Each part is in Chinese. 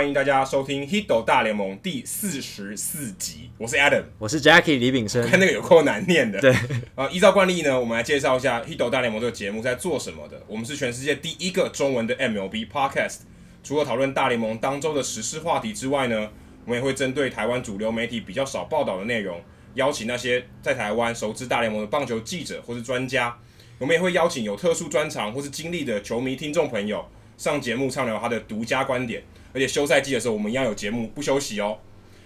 欢迎大家收听《Hito 大联盟》第四十四集。我是 Adam，我是 Jackie 李炳生。看那个有够难念的。对啊，依照惯例呢，我们来介绍一下《Hito 大联盟》这个节目在做什么的。我们是全世界第一个中文的 MLB Podcast。除了讨论大联盟当周的时事话题之外呢，我们也会针对台湾主流媒体比较少报道的内容，邀请那些在台湾熟知大联盟的棒球记者或是专家。我们也会邀请有特殊专长或是经历的球迷听众朋友上节目畅聊他的独家观点。而且休赛季的时候，我们一样有节目不休息哦。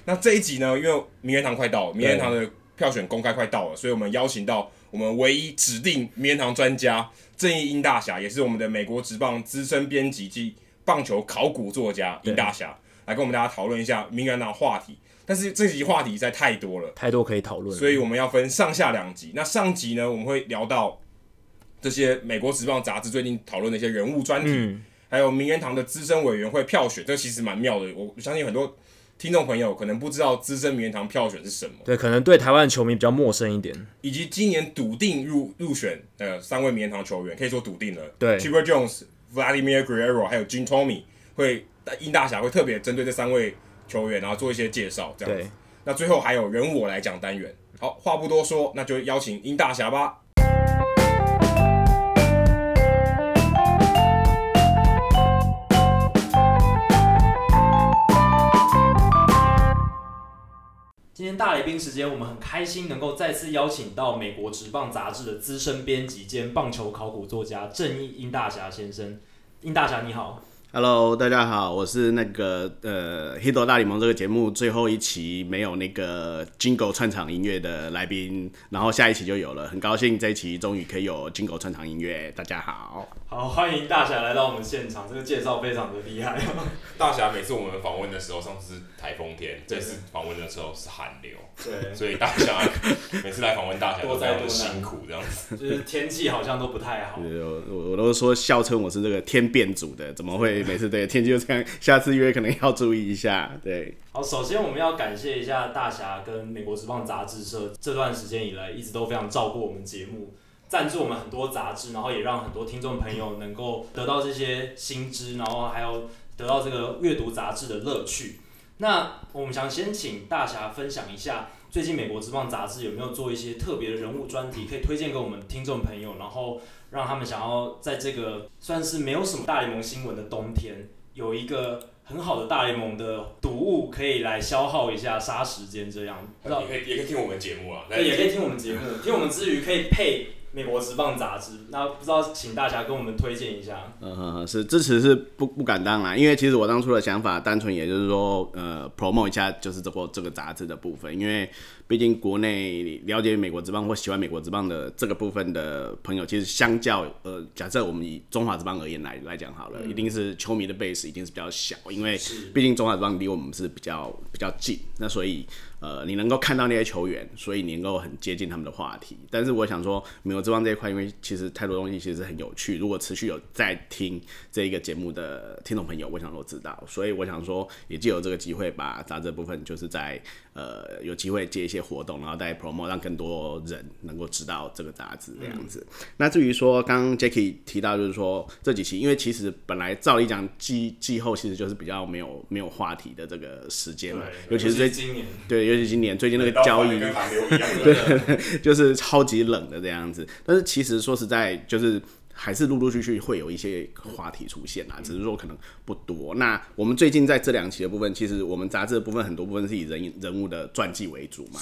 那这一集呢，因为名人堂快到了，名人堂的票选公开快到了，所以我们邀请到我们唯一指定名人堂专家正义英大侠，也是我们的美国职棒资深编辑及棒球考古作家英大侠，来跟我们大家讨论一下名人堂话题。但是这集话题实在太多了，太多可以讨论，所以我们要分上下两集。那上集呢，我们会聊到这些美国职棒杂志最近讨论的一些人物专题。嗯还有名人堂的资深委员会票选，这其实蛮妙的。我相信很多听众朋友可能不知道资深名人堂票选是什么。对，可能对台湾球迷比较陌生一点。以及今年笃定入入选呃三位名人堂球员，可以说笃定了。对，Chipper Jones、Vladimir Guerrero 还有 Jim Thome 会殷大侠会特别针对这三位球员，然后做一些介绍，这样子。对那最后还有人我来讲单元。好，话不多说，那就邀请殷大侠吧。今天大来宾时间，我们很开心能够再次邀请到美国职棒杂志的资深编辑兼棒球考古作家郑义英大侠先生。英大侠你好。Hello，大家好，我是那个呃《Hito 大联盟》这个节目最后一期没有那个 Jingle 串场音乐的来宾，然后下一期就有了，很高兴这一期终于可以有 Jingle 串场音乐。大家好，好，欢迎大侠来到我们现场，这个介绍非常的厉害。大侠每次我们访问的时候，上次是台风天，这次访问的时候是寒流，对，所以大侠每次来访问大侠都非常的辛苦，这样子，就是天气好像都不太好。我我我都说笑称我是这个天变组的，怎么会？每次对天气就这样，下次约可能要注意一下。对，好，首先我们要感谢一下大侠跟美国职棒杂志社这段时间以来一直都非常照顾我们节目，赞助我们很多杂志，然后也让很多听众朋友能够得到这些新知，然后还有得到这个阅读杂志的乐趣。那我们想先请大侠分享一下，最近美国职棒杂志有没有做一些特别的人物专题，可以推荐给我们听众朋友，然后。让他们想要在这个算是没有什么大联盟新闻的冬天，有一个很好的大联盟的读物可以来消耗一下杀时间，这样。也可以也可以听我们节目啊，对，也可以听我们节目，听我们之余可以配。美国职棒杂志，那不知道请大家跟我们推荐一下。嗯哼哼，是支持是不不敢当啦，因为其实我当初的想法单纯也就是说，呃，promote 一下就是这个这个杂志的部分，因为毕竟国内了解美国职棒或喜欢美国职棒的这个部分的朋友，其实相较呃，假设我们以中华职棒而言来来讲好了，嗯、一定是球迷的 base 一定是比较小，因为毕竟中华职棒离我们是比较比较近，那所以。呃，你能够看到那些球员，所以你能够很接近他们的话题。但是我想说，美国职棒这一块，因为其实太多东西其实很有趣。如果持续有在听这一个节目的听众朋友，我想都知道。所以我想说，也借由这个机会，把杂志部分就是在呃有机会接一些活动，然后带 promo，让更多人能够知道这个杂志这样子。嗯、那至于说刚刚 Jackie 提到，就是说这几期，因为其实本来照理讲季季后其实就是比较没有没有话题的这个时间嘛，尤其是最今年对。尤其今年最近那个交易，对，就是超级冷的这样子。但是其实说实在，就是还是陆陆续续会有一些话题出现啊，只是说可能不多。那我们最近在这两期的部分，其实我们杂志的部分很多部分是以人人物的传记为主嘛。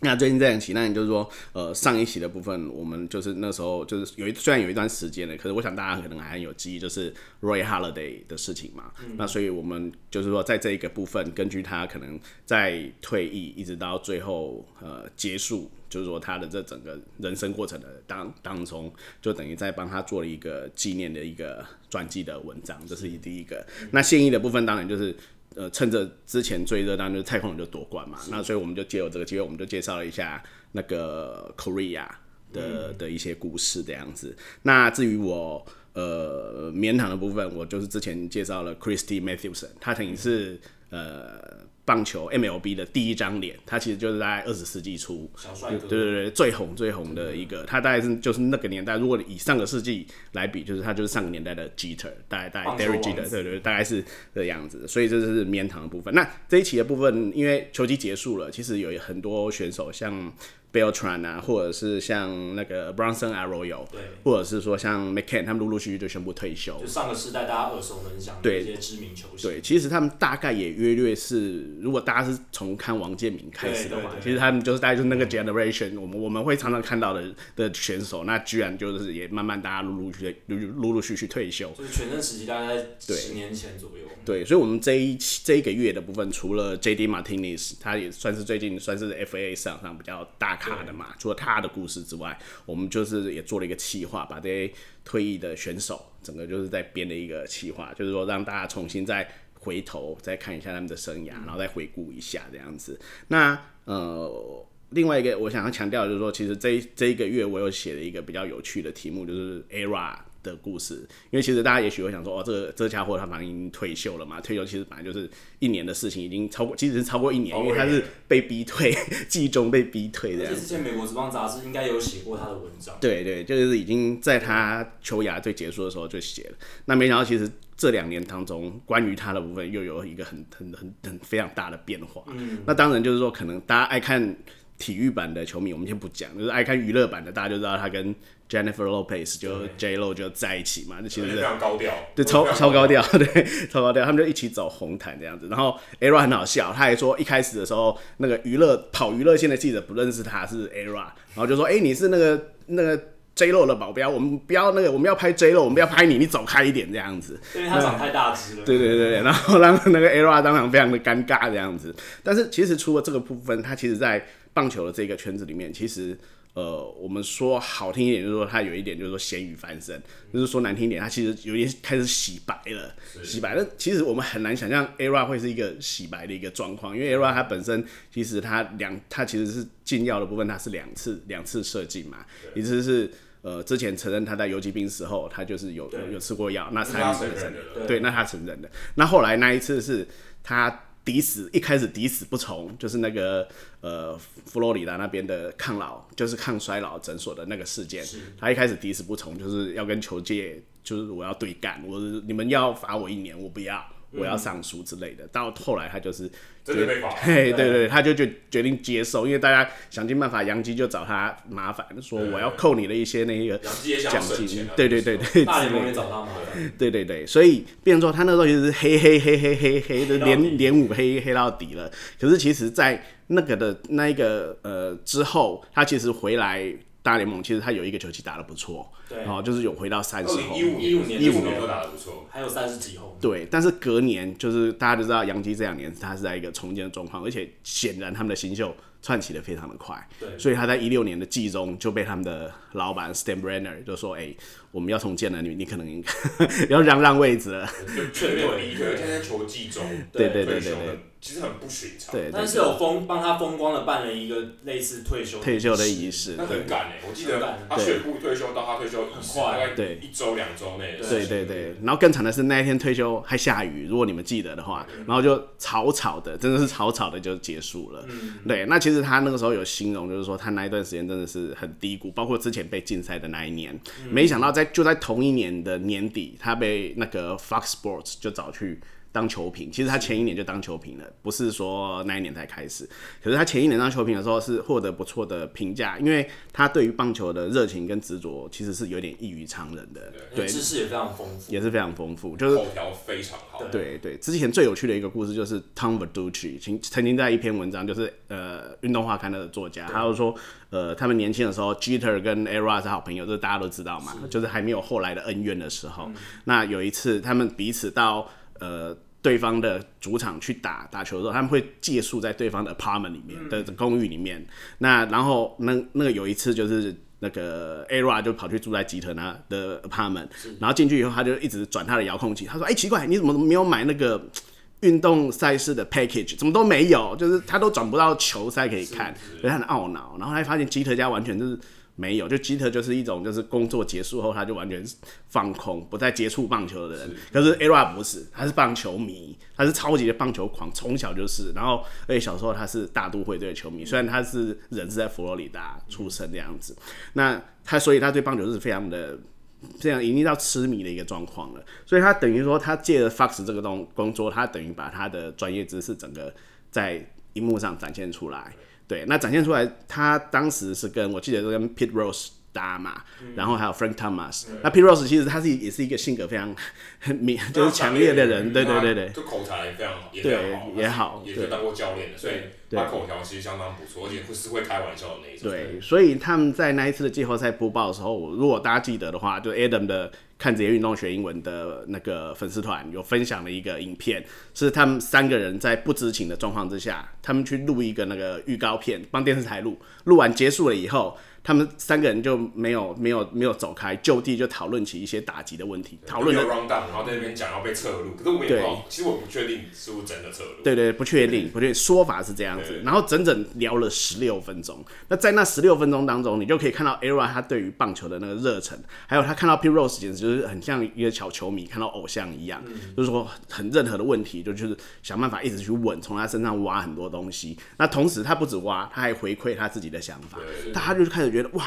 那最近这两期，那也就是说，呃，上一期的部分，我们就是那时候就是有一虽然有一段时间了，可是我想大家可能还很有记忆，就是 Roy Halladay 的事情嘛。嗯、那所以我们就是说，在这一个部分，根据他可能在退役一直到最后呃结束，就是说他的这整个人生过程的当当中，就等于在帮他做了一个纪念的一个传记的文章，这是第一个。嗯、那现役的部分当然就是。呃，趁着之前最热，当然就是太空人就夺冠嘛，那所以我们就借由这个机会，我们就介绍了一下那个 Korea 的、嗯、的一些故事这样子。那至于我呃棉糖的部分，我就是之前介绍了 Christy Mathewson，他曾经是呃棒球 MLB 的第一张脸，他其实就是在二十世纪初，小帅哥，对对对，最红最红的一个，他大概是就是那个年代，如果以上个世纪来比，就是他就是上个年代的 Jeter，大概大概 Derek Jeter，对对，大概是这个样子。所以这就是绵糖的部分。那这一期的部分，因为球季结束了，其实有很多选手像。Beltran 啊，或者是像那个 Bronson Arroyo，对，或者是说像 McCann，他们陆陆续续就宣布退休。就上个时代大家耳熟能详的一些知名球星。对，其实他们大概也约略是，如果大家是从看王建民开始的话，其实他们就是大概就是那个 generation，我们我们会常常看到的的选手，那居然就是也慢慢大家陆陆续续陆陆陆续续退休。就是全盛时期大概在十年前左右。对，对所以我们这一这一个月的部分，除了 JD Martinez，他也算是最近算是 FA 市场上比较大。卡的嘛，除了他的故事之外，我们就是也做了一个企划，把这些退役的选手，整个就是在编的一个企划，就是说让大家重新再回头再看一下他们的生涯，然后再回顾一下这样子。那呃，另外一个我想要强调就是说，其实这这一个月我有写了一个比较有趣的题目，就是 ERA。的故事，因为其实大家也许会想说，哦，这个这家伙他反正已经退休了嘛，退休其实本来就是一年的事情，已经超过，其实是超过一年，因为他是被逼退，季中被逼退的。之前美国职棒杂志应该有写过他的文章。对对，就是已经在他球涯最结束的时候就写了。那没想到，其实这两年当中，关于他的部分又有一个很很很很非常大的变化。嗯。那当然就是说，可能大家爱看体育版的球迷，我们先不讲，就是爱看娱乐版的，大家就知道他跟。Jennifer Lopez 就 J Lo 就在一起嘛，那其实是非常高调，对，超超高调，对，超高调，他们就一起走红毯这样子。然后 ERA 很好笑，他还说一开始的时候，那个娱乐跑娱乐线的记者不认识他是 ERA，然后就说：“哎、欸，你是那个那个 J Lo 的保镖，我们不要那个，我们要拍 J Lo，我们不要拍你，你走开一点这样子。”因为他长太大只了。对对对对，然后让那个 ERA 当场非常的尴尬这样子。但是其实除了这个部分，他其实在棒球的这个圈子里面，其实。呃，我们说好听一点，就是说他有一点，就是说咸鱼翻身；就是说难听一点，他其实有点开始洗白了，洗白。了其实我们很难想象 ERA 会是一个洗白的一个状况，因为 ERA 它本身其实它两，它其实是禁药的部分，它是两次两次射禁嘛，一次是呃之前承认他在游击兵时候他就是有有，有吃过药，那才承认，对，那他承认的。那后来那一次是他。抵死一开始抵死不从，就是那个呃佛罗里达那边的抗老，就是抗衰老诊所的那个事件。他一开始抵死不从，就是要跟球界，就是我要对干，我你们要罚我一年，我不要，我要上书之类的。到后来他就是。真的被罚，嘿，对对对，他就决决定接受，因为大家想尽办法，杨基就找他麻烦，说我要扣你的一些那个奖金，对对对对，大联盟也找他麻烦，对对对，所以变成说他那时候就是黑黑黑黑黑黑的连连五黑黑到底了，可是其实，在那个的那一个呃之后，他其实回来。大联盟其实他有一个球季打得不错，对，然后就是有回到三十后，一五一五年一五年都打得不错，还有三十几后。对，但是隔年就是大家都知道杨基这两年他是在一个重建的状况，而且显然他们的新秀串起的非常的快，对，所以他在一六年的季中就被他们的老板 Steinbrenner 就说：“哎、欸，我们要重建了，你你可能 要让让位置了。”确定离开，现在球季中，对对对对对。其实很不寻常，对，但是有风帮他风光的办了一个类似退休退休的仪式，那很赶哎，我记得他宣布退休到他退休很快，对，一周两周内，对对对，然后更惨的是那一天退休还下雨，如果你们记得的话，然后就草草的，真的是草草的就结束了，对，那其实他那个时候有形容，就是说他那一段时间真的是很低谷，包括之前被禁赛的那一年，没想到在就在同一年的年底，他被那个 Fox Sports 就找去。当球评，其实他前一年就当球评了，不是说那一年才开始。可是他前一年当球评的时候是获得不错的评价，因为他对于棒球的热情跟执着其实是有点异于常人的。对，知识也非常丰富，也是非常丰富，就是口条非常好。对对，之前最有趣的一个故事就是 Tom Verducci 曾曾经在一篇文章，就是呃运动画刊的作家，他就说呃他们年轻的时候，Jeter 跟 ERA 是好朋友，这大家都知道嘛，就是还没有后来的恩怨的时候。嗯、那有一次他们彼此到呃。对方的主场去打打球的时候，他们会借宿在对方的 apartment 里面的公寓里面。那然后那那个有一次就是那个 ERA 就跑去住在吉特那的 apartment，然后进去以后他就一直转他的遥控器。他说：“哎、欸，奇怪，你怎么没有买那个运动赛事的 package？怎么都没有？就是他都转不到球赛可以看，所以他很懊恼。然后他发现吉特家完全就是。没有，就基特就是一种就是工作结束后他就完全放空，不再接触棒球的人。是可是 Era 不是，他是棒球迷，他是超级的棒球狂，从小就是。然后而且小时候他是大都会队的球迷，虽然他是人是在佛罗里达出生这样子，那他所以他对棒球是非常的这样已经到痴迷的一个状况了。所以他等于说他借着 Fox 这个东工作，他等于把他的专业知识整个在荧幕上展现出来。对，那展现出来，他当时是跟我记得是跟 Pete Rose 搭嘛，嗯、然后还有 Frank Thomas。对那 Pete Rose 其实他是也是一个性格非常 明，就是强烈的人，对对对对，就口才非常好，也对好也好，也是当过教练的，所以他口条其实相当不错，而且不是会开玩笑的那一种。对，所以他们在那一次的季后赛播报的时候，如果大家记得的话，就 Adam 的。看职业运动学英文的那个粉丝团有分享了一个影片，是他们三个人在不知情的状况之下，他们去录一个那个预告片，帮电视台录，录完结束了以后。他们三个人就没有没有没有走开，就地就讨论起一些打击的问题，讨论有 round down，然后在那边讲要被撤录，可是我们也不知道，其实我不确定是不是真的撤录。对对，不确定，不确定，说法是这样子。对然后整整聊了十六分钟。那在那十六分钟当中，你就可以看到 Era 他对于棒球的那个热忱，还有他看到 Pete Rose 简直就是很像一个小球迷看到偶像一样，嗯、就是说很任何的问题就就是想办法一直去问，从他身上挖很多东西。那同时他不止挖，他还回馈他自己的想法，大家就开始觉得哇。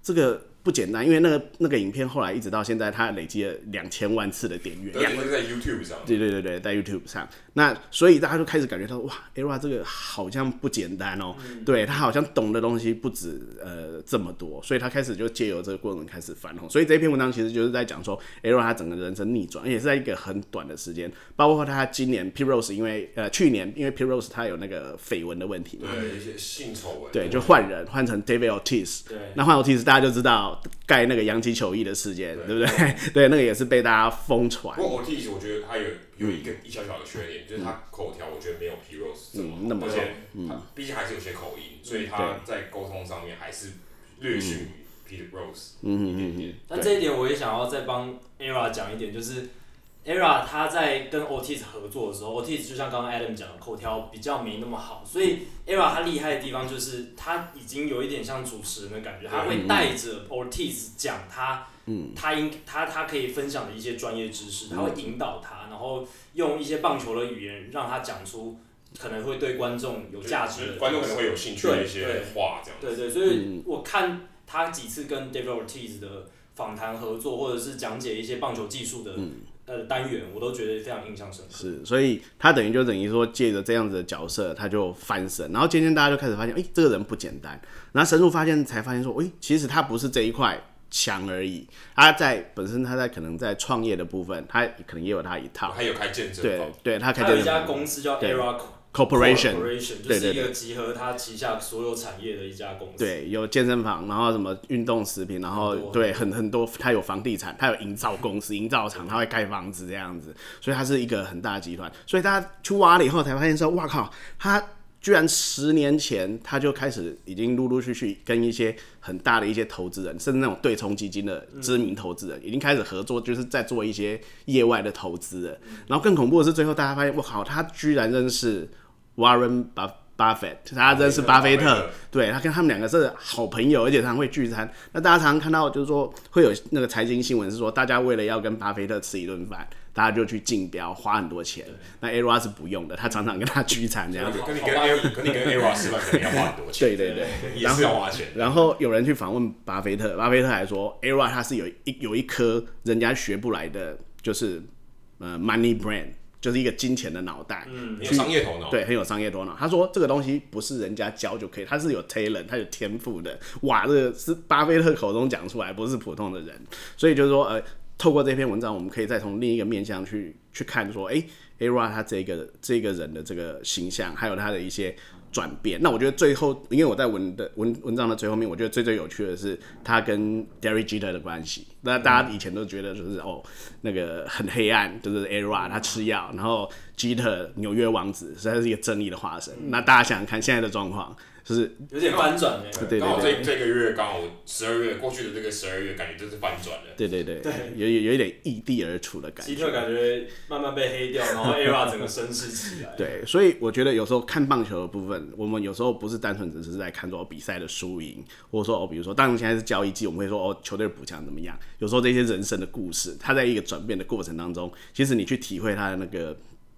这个不简单，因为那个那个影片后来一直到现在，它累积了两千万次的点阅，对，是在 YouTube 上。对对对对，在 YouTube 上。那所以大家就开始感觉到，哇，Era 这个好像不简单哦，嗯、对他好像懂的东西不止呃这么多，所以他开始就借由这个过程开始翻红。所以这篇文章其实就是在讲说，Era 他整个人生逆转，也是在一个很短的时间，包括他今年 Pete Rose 因为呃去年因为 Pete Rose 他有那个绯闻的问题，对一些性丑闻，对，就换人换成 David Ortiz，对，那换 Ortiz 大家就知道。盖那个洋基球衣的事件，对，不对？对，那个也是被大家疯传。不过 Ortiz 我觉得他有有一个一小小的缺点，嗯、就是他口条我觉得没有 Pete Rose 这么好，嗯、那么而且他毕竟还是有些口音，嗯、所以他在沟通上面还是略逊于 Peter Rose 嗯。嗯嗯嗯。但这一点我也想要再帮 Era 讲一点，就是。Era 他在跟 Ortiz 合作的时候，Ortiz 就像刚刚 Adam 讲的，口条比较没那么好，所以 Era 他厉害的地方就是他已经有一点像主持人的感觉，他会带着 Ortiz 讲他，他应他他可以分享的一些专业知识，他会引导他，然后用一些棒球的语言让他讲出可能会对观众有价值的，观众可能会有兴趣的一些话，这样对对，所以我看他几次跟 David Ortiz 的访谈合作，或者是讲解一些棒球技术的。呃，单元我都觉得非常印象深刻。是，所以他等于就等于说借着这样子的角色，他就翻身，然后渐渐大家就开始发现，哎、欸，这个人不简单。然后深入发现，才发现说，哎、欸，其实他不是这一块强而已，他在本身他在可能在创业的部分，他可能也有他一套。他有开健身对，对他开健身有一家公司叫 Era。Corporation，就是一个集合他旗下所有产业的一家公司。对，有健身房，然后什么运动食品，然后对，很很多，他有房地产，他有营造公司、营造厂，他会盖房子这样子，所以他是一个很大的集团。所以大家去挖了以后，才发现说，哇靠，他居然十年前他就开始已经陆陆续续跟一些很大的一些投资人，甚至那种对冲基金的知名投资人，已经开始合作，就是在做一些业外的投资了。然后更恐怖的是，最后大家发现，哇靠，他居然认识。Warren Buffett，他认识巴菲特，对，他跟他们两个是好朋友，而且常常会聚餐。那大家常常看到，就是说会有那个财经新闻是说，大家为了要跟巴菲特吃一顿饭，大家就去竞标，花很多钱。那 a r a 是不用的，他常常跟他聚餐这样子。跟你跟 Era，跟你跟 Era 吃饭肯定要花很多钱。对对对，也是要花钱。然后有人去访问巴菲特，巴菲特还说 a r a 他是有一有一颗人家学不来的，就是呃 money brain。就是一个金钱的脑袋，嗯，有商业头脑，对，很有商业头脑。他说这个东西不是人家教就可以，他是有 talent，他有天赋的。哇，这个是巴菲特口中讲出来，不是普通的人。所以就是说，呃，透过这篇文章，我们可以再从另一个面向去去看，说，哎，Ara 他这个这个人的这个形象，还有他的一些。转变，那我觉得最后，因为我在文的文文章的最后面，我觉得最最有趣的是他跟 Derry Jeter 的关系。那大家以前都觉得就是哦，那个很黑暗，就是 Era 他吃药，然后 Jeter 纽约王子实在是一个正义的化身。那大家想想看现在的状况，就是有点翻转哎。对对刚好这这个月刚好十二月过去的这个十二月，感觉就是翻转了。对对对对有有有一点异地而处的感觉。希特感觉慢慢被黑掉，然后 ERA 整个声势起来。对，所以我觉得有时候看棒球的部分，我们有时候不是单纯只是在看说比赛的输赢，或者说哦，比如说，当然现在是交易季，我们会说哦，球队补强怎么样？有时候这些人生的故事，他在一个转变的过程当中，其实你去体会他的那个。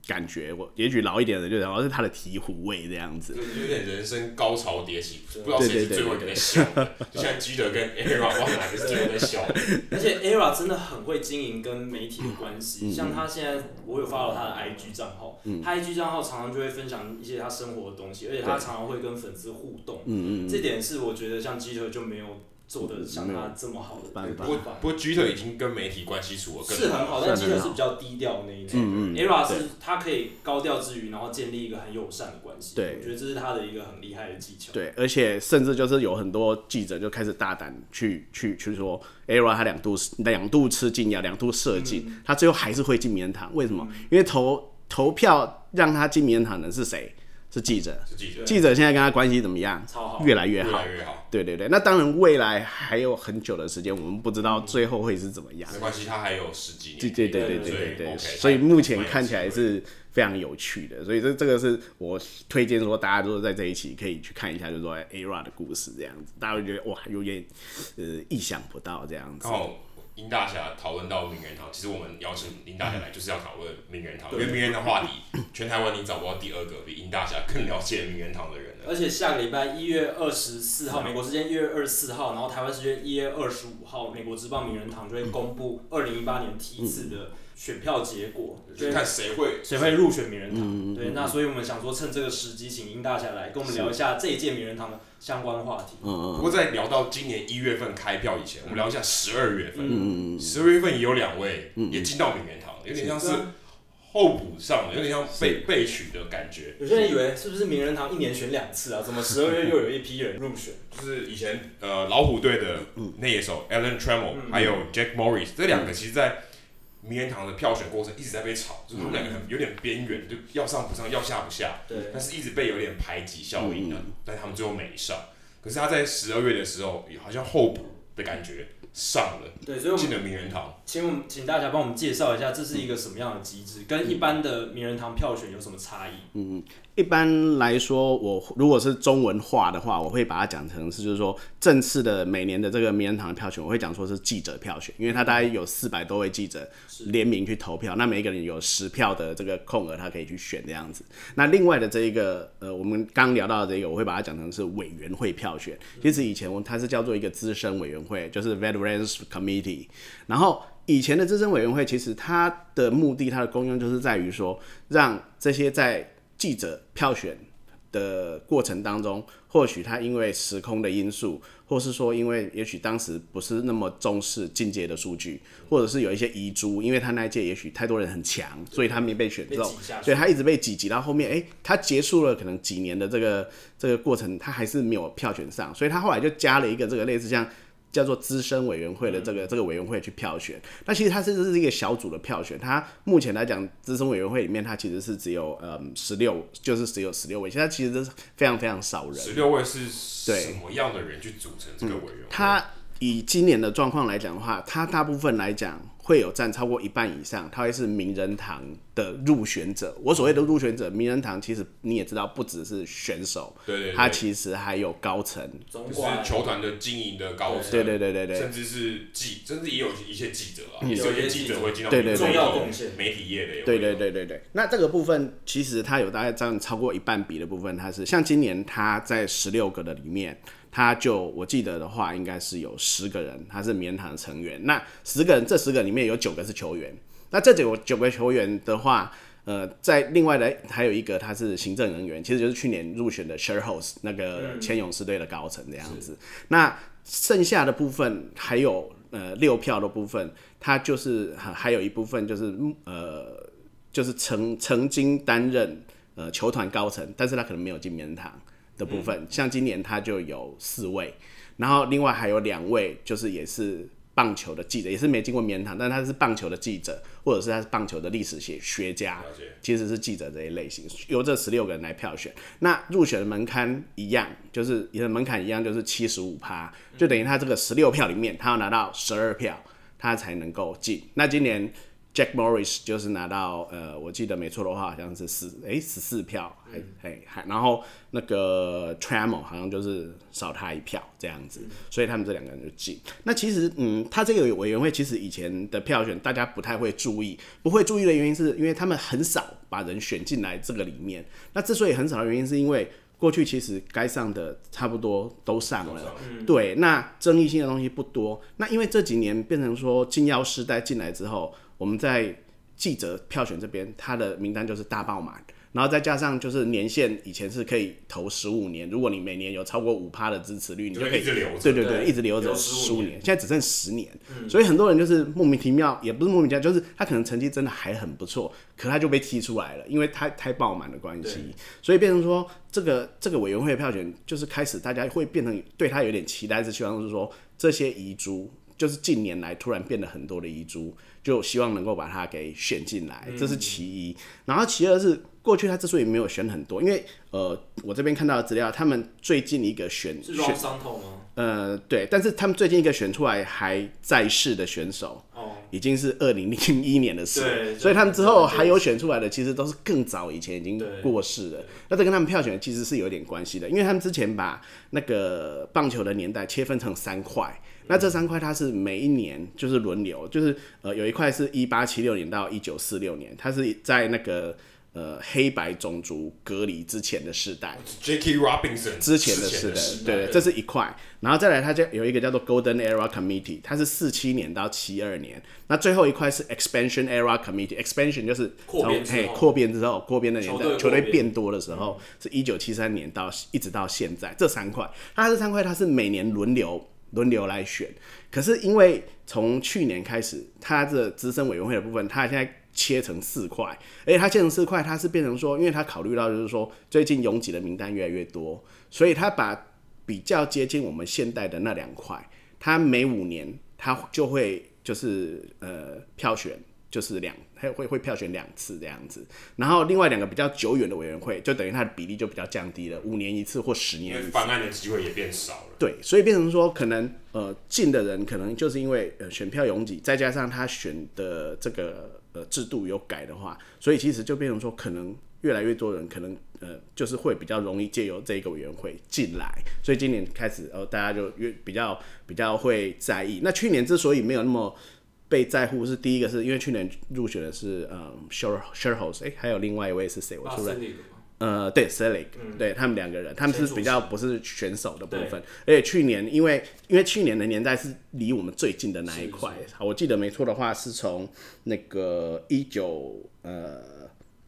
感觉我也许老一点的人就然后是他的醍醐味这样子，就有点人生高潮迭起，不知道谁 是最后一个在笑的，就像基德跟 ERA，哇，哪个是最后在笑？而且 ERA 真的很会经营跟媒体的关系，嗯、像他现在我有 follow 他的 IG 账号，嗯、他 IG 账号常常就会分享一些他生活的东西，而且他常常会跟粉丝互动，嗯嗯，这点是我觉得像基德就没有。做的像他这么好的办法，不过不过 Jeter 已经跟媒体关系处得更是很好，但 Jeter 是比较低调的那一种。嗯嗯，ERA 是他可以高调之余，然后建立一个很友善的关系。对，我觉得这是他的一个很厉害的技巧。对，而且甚至就是有很多记者就开始大胆去去去说，ERA 他两度两度吃禁药，两度射禁，嗯、他最后还是会进名人堂。为什么？嗯、因为投投票让他进名人堂的是谁？是记者，是记者，记者现在跟他关系怎么样？超好，越来越好，越来越好。对对对，那当然未来还有很久的时间，我们不知道最后会是怎么样。没关系，他还有十几年。对对对对对对对，所以目前看起来是非常有趣的。所以这这个是我推荐说大家都在这一期可以去看一下，就是说 ERA 的故事这样子，大家会觉得哇，有点呃意想不到这样子。林大侠讨论到名人堂，其实我们邀请林大侠来就是要讨论名人堂，因为名人堂话题，全台湾你找不到第二个比林大侠更了解名人堂的人了。而且下个礼拜一月二十四号，美国时间一月二十四号，然后台湾时间一月二十五号，美国职棒名人堂就会公布二零一八年梯次的选票结果，就看谁会谁会入选名人堂。对，那所以我们想说，趁这个时机，请殷大侠来跟我们聊一下这一届名人堂的相关话题。嗯嗯。不过在聊到今年一月份开票以前，我们聊一下十二月份。嗯嗯。十二月份也有两位也进到名人堂，有点像是候补上，有点像被被取的感觉。有些人以为是不是名人堂一年选两次啊？怎么十二月又有一批人入选？就是以前呃老虎队的那一手 Alan Trammell 还有 Jack Morris 这两个，其实在名人堂的票选过程一直在被炒，就是他们两个很有点边缘，就要上不上，要下不下。对。但是一直被有点排挤效应的，但他们最后没上。可是他在十二月的时候，好像候补的感觉上了，对，所以我们进了名人堂。请我们请大家帮我们介绍一下，这是一个什么样的机制，跟一般的名人堂票选有什么差异？嗯。一般来说，我如果是中文化的话，我会把它讲成是，就是说正式的每年的这个名人堂的票选，我会讲说是记者票选，因为他大概有四百多位记者联名去投票，那每一个人有十票的这个空额，他可以去选这样子。那另外的这一个，呃，我们刚聊到的这个，我会把它讲成是委员会票选。其实以前它是叫做一个资深委员会，就是 Veterans Committee。然后以前的资深委员会，其实它的目的、它的功用就是在于说，让这些在记者票选的过程当中，或许他因为时空的因素，或是说因为也许当时不是那么重视进阶的数据，或者是有一些遗珠，因为他那一届也许太多人很强，所以他没被选中，所以他一直被挤挤到后面，诶、欸，他结束了可能几年的这个这个过程，他还是没有票选上，所以他后来就加了一个这个类似像。叫做资深委员会的这个这个委员会去票选，那其实它是是一个小组的票选。它目前来讲，资深委员会里面它其实是只有嗯十六，就是只有十六位。现在其实这是非常非常少人。十六位是什么样的人去组成这个委员会？他以今年的状况来讲的话，它大部分来讲。会有占超过一半以上，它会是名人堂的入选者。我所谓的入选者，名人堂其实你也知道，不只是选手，对对，他其实还有高层，就是球团的经营的高层，对对对对对，甚至是记，甚至也有一些记者啊，有些记者会进到重要贡献，媒体业的，对对对对对。那这个部分其实他有大概占超过一半比的部分，他是像今年他在十六个的里面。他就我记得的话，应该是有十个人，他是名人堂成员。那十个人，这十个里面有九个是球员。那这九九个球员的话，呃，在另外的还有一个他是行政人员，其实就是去年入选的 Sherholz 那个前勇士队的高层这样子。那剩下的部分还有呃六票的部分，他就是还有一部分就是呃就是曾曾经担任呃球团高层，但是他可能没有进名人堂。的部分，像今年他就有四位，然后另外还有两位，就是也是棒球的记者，也是没经过棉堂，但他是棒球的记者，或者是他是棒球的历史学学家，其实是记者这一类型，由这十六个人来票选。那入选的门槛一样，就是也的门槛一样，就是七十五趴，就等于他这个十六票里面，他要拿到十二票，他才能够进。那今年。Jack Morris 就是拿到呃，我记得没错的话，好像是十哎十四票，还还还，然后那个 Trammell 好像就是少他一票这样子，所以他们这两个人就进。那其实嗯，他这个委员会其实以前的票选大家不太会注意，不会注意的原因是因为他们很少把人选进来这个里面。那之所以很少的原因是因为过去其实该上的差不多都上了，对，那争议性的东西不多。那因为这几年变成说金钥世代进来之后。我们在记者票选这边，他的名单就是大爆满，然后再加上就是年限，以前是可以投十五年，如果你每年有超过五趴的支持率，你就可以就留对对对，对一直留着十五年，现在只剩十年，嗯，所以很多人就是莫名其妙，也不是莫名其妙，就是他可能成绩真的还很不错，可他就被踢出来了，因为他太爆满的关系，所以变成说这个这个委员会的票选就是开始大家会变成对他有点期待，是希望是说这些遗珠。就是近年来突然变了很多的遗珠，就希望能够把他给选进来，这是其一。然后其二是过去他之所以没有选很多，因为呃，我这边看到的资料，他们最近一个选是 Ron Santo 吗？呃，对，但是他们最近一个选出来还在世的选手，哦，已经是二零零一年的事，所以他们之后还有选出来的，其实都是更早以前已经过世了。那这跟他们票选其实是有点关系的，因为他们之前把那个棒球的年代切分成三块。那这三块它是每一年就是轮流，就是呃有一块是一八七六年到一九四六年，它是在那个呃黑白种族隔离之前的世代，Jackie Robinson 之前的世代，对，对，这是一块。然后再来，它就有一个叫做 Golden Era Committee，它是四七年到七二年。那最后一块是 Expansion Era Committee，Expansion 就是扩编扩编之后，扩编的年代，球队变多的时候，是一九七三年到一直到现在，这三块。它这三块它是每年轮流。轮流来选，可是因为从去年开始，他的资深委员会的部分，他现在切成四块，而且他切成四块，他是变成说，因为他考虑到就是说，最近拥挤的名单越来越多，所以他把比较接近我们现代的那两块，他每五年他就会就是呃票选。就是两，会会会票选两次这样子，然后另外两个比较久远的委员会，就等于它的比例就比较降低了，五年一次或十年一次。翻案的机会也变少了。对，所以变成说，可能呃进的人可能就是因为呃选票拥挤，再加上他选的这个呃制度有改的话，所以其实就变成说，可能越来越多人可能呃就是会比较容易借由这个委员会进来，所以今年开始呃大家就越比较比较会在意。那去年之所以没有那么。被在乎是第一个，是因为去年入选的是嗯 Scherholz 哎，还有另外一位是谁？我出来，呃，对 s e l i c 对他们两个人，他们是比较不是选手的部分。而且去年因为因为去年的年代是离我们最近的那一块，我记得没错的话是从那个一九呃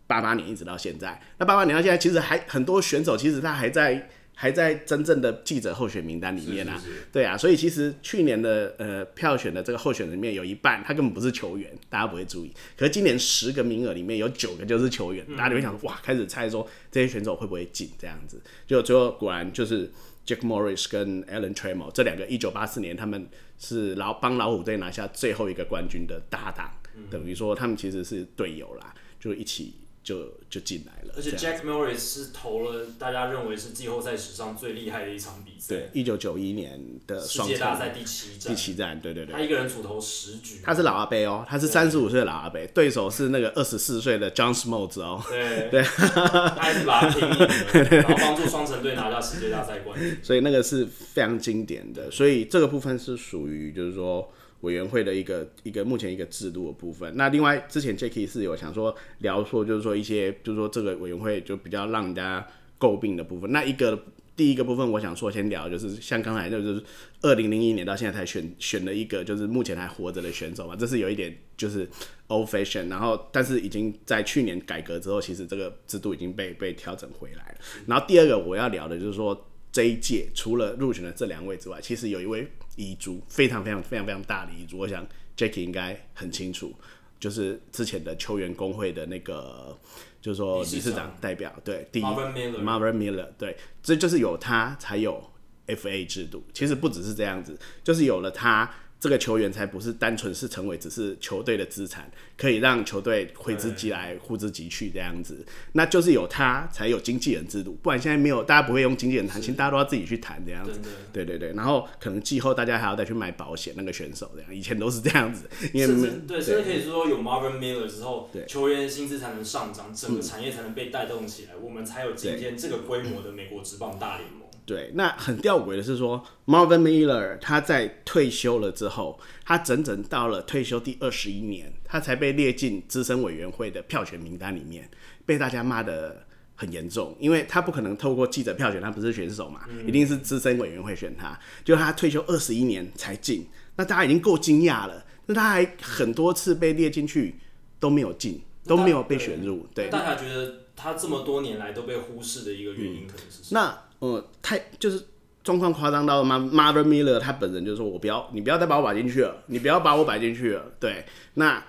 八八年一直到现在。那八八年到现在，其实还很多选手，其实他还在。还在真正的记者候选名单里面啊，对啊，所以其实去年的呃票选的这个候选人里面有一半他根本不是球员，大家不会注意。可是今年十个名额里面有九个就是球员，大家就会想说哇，开始猜说这些选手会不会进这样子。就最后果然就是 Jack Morris 跟 Alan Trammell 这两个，一九八四年他们是老帮老虎队拿下最后一个冠军的搭档，等于说他们其实是队友啦，就一起。就就进来了，而且 Jack Morris 是投了大家认为是季后赛史上最厉害的一场比赛。对，一九九一年的世界大赛第七战。第七战，对对对。他一个人主投十局。他是老阿伯哦，他是三十五岁的老阿伯，对手是那个二十四岁的 John Smoltz 哦。对对。他还是把他拼赢，然后帮助双城队拿下世界大赛冠军。所以那个是非常经典的，所以这个部分是属于就是说。委员会的一个一个目前一个制度的部分。那另外之前 Jacky 是有想说聊说，就是说一些就是说这个委员会就比较让人家诟病的部分。那一个第一个部分，我想说先聊，就是像刚才就是二零零一年到现在才选选了一个就是目前还活着的选手嘛，这是有一点就是 old fashion。然后但是已经在去年改革之后，其实这个制度已经被被调整回来了。然后第二个我要聊的就是说。这一届除了入选的这两位之外，其实有一位遗珠，非常非常非常非常大的遗珠。我想 Jacky 应该很清楚，就是之前的球员工会的那个，就是说理事长代表，对，第一 Marvin Miller, Marvin Miller，对，这就是有他才有 FA 制度。其实不只是这样子，就是有了他这个球员才不是单纯是成为只是球队的资产，可以让球队挥之即来呼之即去这样子。那就是有他才有经纪人制度，不然现在没有，大家不会用经纪人谈薪，大家都要自己去谈这样子。对对对，然后可能季后大家还要再去买保险，那个选手这样，以前都是这样子。因为甚至对，甚至可以说有 Marvin Miller 之后，对球员薪资才能上涨，整个产业才能被带动起来，我们才有今天这个规模的美国职棒大联盟。对，那很吊诡的是说，Marvin Miller 他在退休了之后，他整整到了退休第二十一年，他才被列进资深委员会的票选名单里面，被大家骂的很严重，因为他不可能透过记者票选，他不是选手嘛，嗯、一定是资深委员会选他，就他退休二十一年才进，那大家已经够惊讶了，那他还很多次被列进去都没有进，都没有被选入，对，大家觉得他这么多年来都被忽视的一个原因可能是什么？嗯、那。呃，太就是状况夸张到 Mother Miller 他本人就说：“我不要，你不要再把我摆进去了，你不要把我摆进去了。”对，那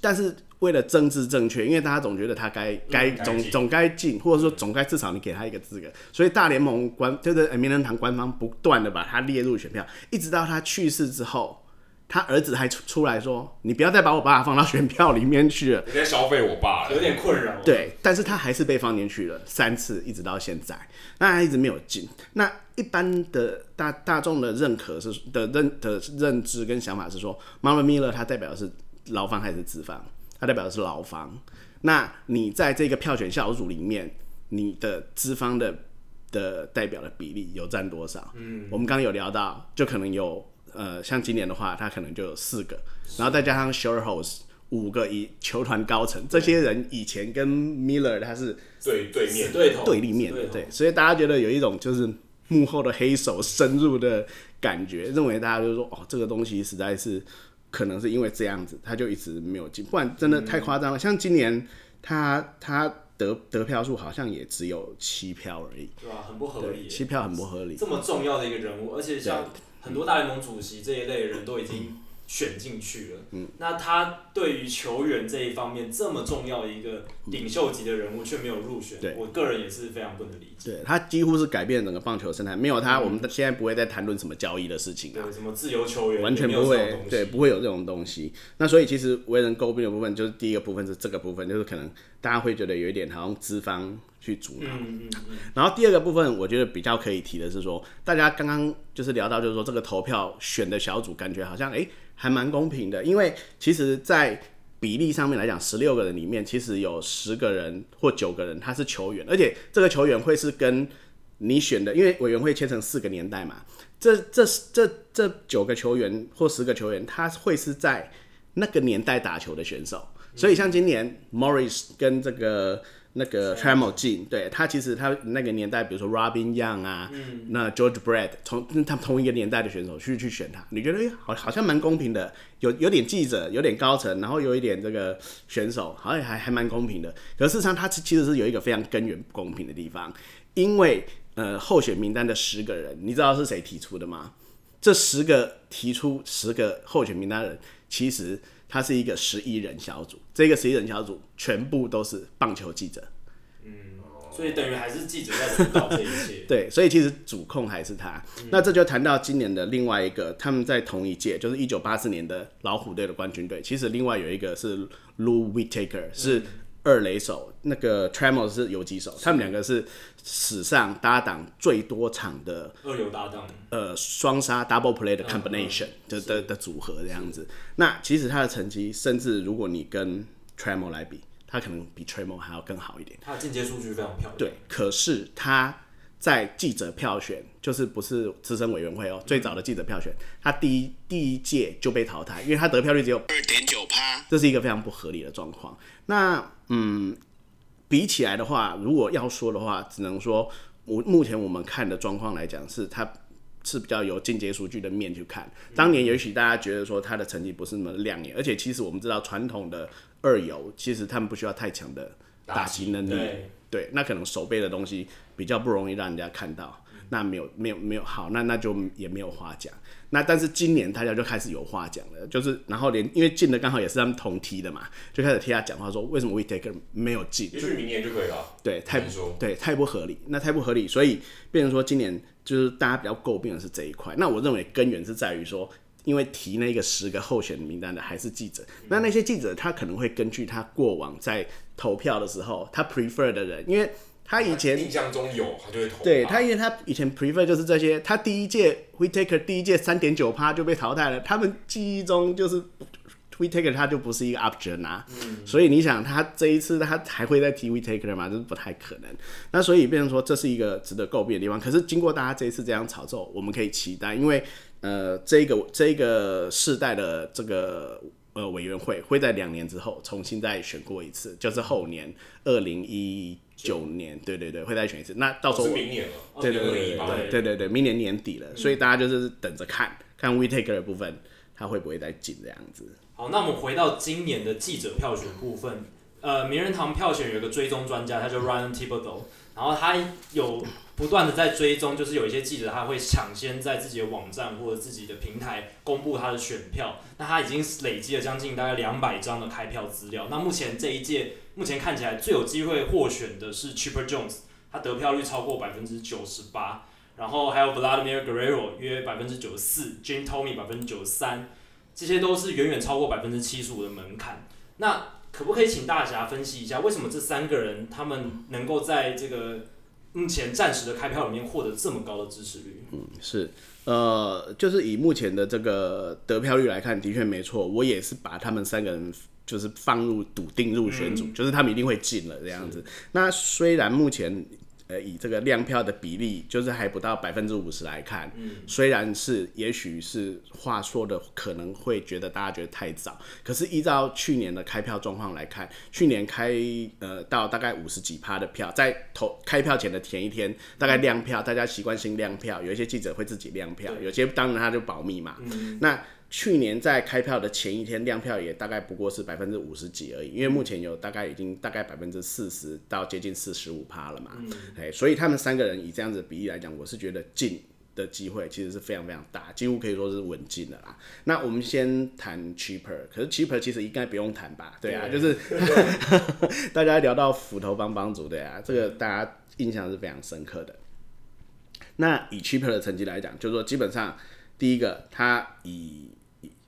但是为了政治正确，因为大家总觉得他该该总总该进，或者说总该至少你给他一个资格，所以大联盟官就是名人堂官方不断的把他列入选票，一直到他去世之后。他儿子还出出来说：“你不要再把我爸放到选票里面去了。”你在消费我爸了，有点困扰。对，但是他还是被放进去了三次，一直到现在，那他一直没有进。那一般的大大众的认可是的认的认知跟想法是说，Marvin Miller 他代表的是劳方还是资方？他代表的是劳方。那你在这个票选小组里面，你的资方的的代表的比例有占多少？嗯，我们刚刚有聊到，就可能有。呃，像今年的话，他可能就有四个，然后再加上 Schuerholz 五个以球团高层，这些人以前跟 Miller 他是对对面。对头。对立面的，对，所以大家觉得有一种就是幕后的黑手深入的感觉，认为大家就说哦，这个东西实在是可能是因为这样子，他就一直没有进，不然真的太夸张了。嗯、像今年他他得得票数好像也只有七票而已，对吧、啊？很不合理，七票很不合理，这么重要的一个人物，而且像。很多大联盟主席这一类的人都已经选进去了，嗯，那他对于球员这一方面这么重要的一个领袖级的人物却没有入选，对我个人也是非常不能理解。对，他几乎是改变整个棒球生态，没有他，我们现在不会再谈论什么交易的事情啊，对，什么自由球员，完全不会，对，不会有这种东西。那所以其实为人诟病的部分，就是第一个部分是这个部分，就是可能大家会觉得有一点好像资方。去阻挠，嗯嗯嗯、然后第二个部分，我觉得比较可以提的是说，大家刚刚就是聊到，就是说这个投票选的小组，感觉好像哎还蛮公平的，因为其实，在比例上面来讲，十六个人里面，其实有十个人或九个人他是球员，而且这个球员会是跟你选的，因为委员会切成四个年代嘛，这这这这九个球员或十个球员，他会是在那个年代打球的选手，所以像今年 Morris 跟这个。那个 Trammell 进，对他其实他那个年代，比如说 Robin Young 啊，嗯、那 George Brett 同他们同一个年代的选手去去选他，你觉得哎，好好像蛮公平的，有有点记者，有点高层，然后有一点这个选手，好像还还蛮公平的。可是事实上，他其实是有一个非常根源不公平的地方，因为呃候选名单的十个人，你知道是谁提出的吗？这十个提出十个候选名单的人，其实。他是一个十一人小组，这个十一人小组全部都是棒球记者，嗯，所以等于还是记者在主导这一切。对，所以其实主控还是他。嗯、那这就谈到今年的另外一个，他们在同一届，就是一九八四年的老虎队的冠军队。其实另外有一个是 Lou Whitaker，是二垒手，嗯、那个 Trammell 是游击手，他们两个是。史上搭档最多场的二游搭档，呃，双杀 double play 的 combination 的的的组合这样子。那其实他的成绩，甚至如果你跟 Trammell 来比，他可能比 Trammell 还要更好一点。他的进阶数据非常漂亮。对，可是他在记者票选，就是不是资深委员会哦，最早的记者票选，他第一第一届就被淘汰，因为他得票率只有二点九趴，这是一个非常不合理的状况。那嗯。比起来的话，如果要说的话，只能说我目前我们看的状况来讲，是他是比较有进阶数据的面去看。当年也许大家觉得说他的成绩不是那么亮眼，而且其实我们知道传统的二游，其实他们不需要太强的打击能力，对，那可能手背的东西比较不容易让人家看到。那没有没有没有好，那那就也没有话讲。那但是今年大家就开始有话讲了，就是然后连因为进的刚好也是他们同梯的嘛，就开始替他讲话说为什么 Whitaker 没有进？也许明年就可以了。对，太对太不合理，那太不合理，所以变成说今年就是大家比较诟病的是这一块。那我认为根源是在于说，因为提那个十个候选名单的还是记者，那那些记者他可能会根据他过往在投票的时候，他 prefer 的人，因为他以前印象中有，他就会投。对他，因为他以前 prefer 就是这些，他第一届 Whitaker 第一届三点九趴就被淘汰了，他们记忆中就是。Whitaker 他就不是一个 option 啊，嗯、所以你想他这一次他还会再提 Whitaker 吗？这是不太可能。那所以变成说这是一个值得诟病的地方。可是经过大家这一次这样炒作，我们可以期待，因为呃这个这个世代的这个呃委员会会在两年之后重新再选过一次，就是后年二零一九年，对对对，会再选一次。那到时候是明年了，对对对对对对对对，明年年底了，所以大家就是等着看看 Whitaker 的部分他会不会再进这样子。好，那我们回到今年的记者票选部分。呃，名人堂票选有一个追踪专家，他叫 Ryan Thibodeau，然后他有不断的在追踪，就是有一些记者他会抢先在自己的网站或者自己的平台公布他的选票。那他已经累积了将近大概两百张的开票资料。那目前这一届，目前看起来最有机会获选的是 Chipper Jones，他得票率超过百分之九十八，然后还有 Vladimir Guerrero 约百分之九十四，Jim Thome 百分之九十三。这些都是远远超过百分之七十五的门槛。那可不可以请大侠分析一下，为什么这三个人他们能够在这个目前暂时的开票里面获得这么高的支持率？嗯，是，呃，就是以目前的这个得票率来看，的确没错。我也是把他们三个人就是放入笃定入选组，嗯、就是他们一定会进了这样子。那虽然目前。呃，以这个量票的比例，就是还不到百分之五十来看，嗯、虽然是，也许是话说的可能会觉得大家觉得太早，可是依照去年的开票状况来看，去年开呃到大概五十几趴的票，在投开票前的前一天，大概量票，大家习惯性量票，有一些记者会自己量票，有些当然他就保密嘛，嗯、那。去年在开票的前一天量票也大概不过是百分之五十几而已，因为目前有大概已经大概百分之四十到接近四十五趴了嘛，哎、嗯，所以他们三个人以这样子的比例来讲，我是觉得进的机会其实是非常非常大，几乎可以说是稳进的啦。那我们先谈 cheaper，可是 cheaper 其实应该不用谈吧？对啊，对就是 大家聊到斧头帮帮主，对啊，这个大家印象是非常深刻的。那以 cheaper 的成绩来讲，就是说基本上第一个他以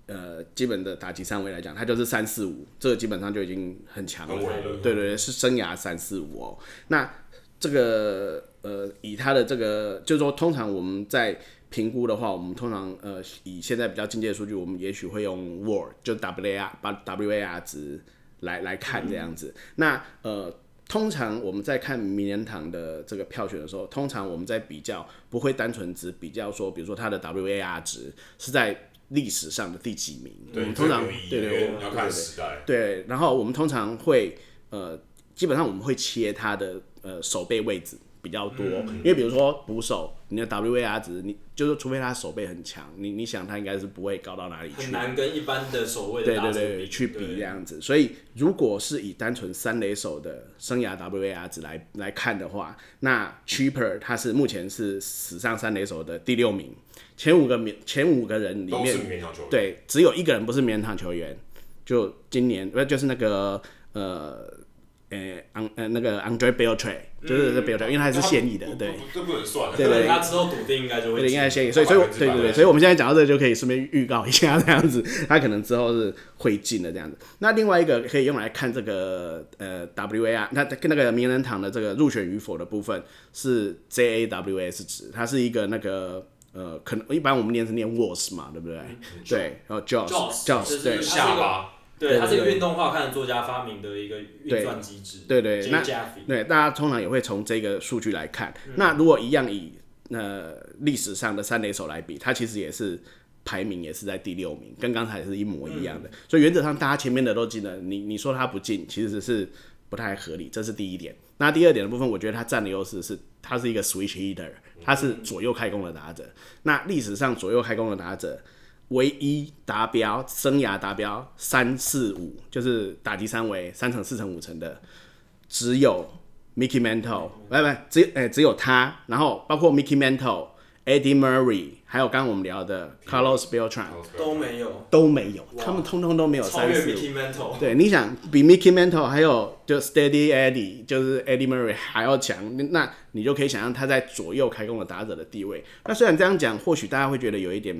呃，基本的打击三围来讲，他就是三四五，这个基本上就已经很强了。对对对，是生涯三四五哦。那这个呃，以他的这个，就是说，通常我们在评估的话，我们通常呃，以现在比较进阶的数据，我们也许会用 WAR，就 WAR 把 WAR 值来来看这样子。嗯、那呃，通常我们在看名人堂的这个票选的时候，通常我们在比较不会单纯只比较说，比如说他的 WAR 值是在。历史上的第几名？对，我们通常对对对，要看时代。对，然后我们通常会呃，基本上我们会切他的呃手背位置比较多，嗯、因为比如说捕手，你的 WAR 值，你就是除非他手背很强，你你想他应该是不会高到哪里去，很难跟一般的守卫对对对去比这样子。所以如果是以单纯三垒手的生涯 WAR 值来来看的话，那 Cheaper 他是目前是史上三垒手的第六名。前五个名前五个人里面，对，只有一个人不是名人堂球员，就今年不就是那个呃，呃，安呃那个 Andre Beltre，就是这 Beltre，因为他还是现役的，对，这不能算，对对，他之后笃定应该就会对，应该现役，所以所以对对对，所以我们现在讲到这就可以顺便预告一下这样子，他可能之后是会进的这样子。那另外一个可以用来看这个呃 WAR，那跟那个名人堂的这个入选与否的部分是 JAWS 值，它是一个那个。呃，可能一般我们念是念 was 嘛，对不对？对，然后 Jaws，Jaws，对，下巴，对，它是一个运动画看的作家发明的一个运算机制。对对，那对大家通常也会从这个数据来看。那如果一样以呃历史上的三垒手来比，它其实也是排名也是在第六名，跟刚才是一模一样的。所以原则上大家前面的都进了，你你说他不进，其实是不太合理，这是第一点。那第二点的部分，我觉得他占的优势是，他是一个 switch hitter，他是左右开弓的打者。那历史上左右开弓的打者，唯一达标生涯达标三四五，就是打击三围三成、四成、五成的，只有 Mickey Mantle，不不，只诶、欸、只有他，然后包括 Mickey Mantle。Eddie Murray，还有刚刚我们聊的 Carlos Beltran 都没有，都没有，他们通通都没有三四五。对，你想比 Mickey Mantle 还有就 Steady Eddie，就是 Eddie Murray 还要强，那你就可以想象他在左右开弓的打者的地位。那虽然这样讲，或许大家会觉得有一点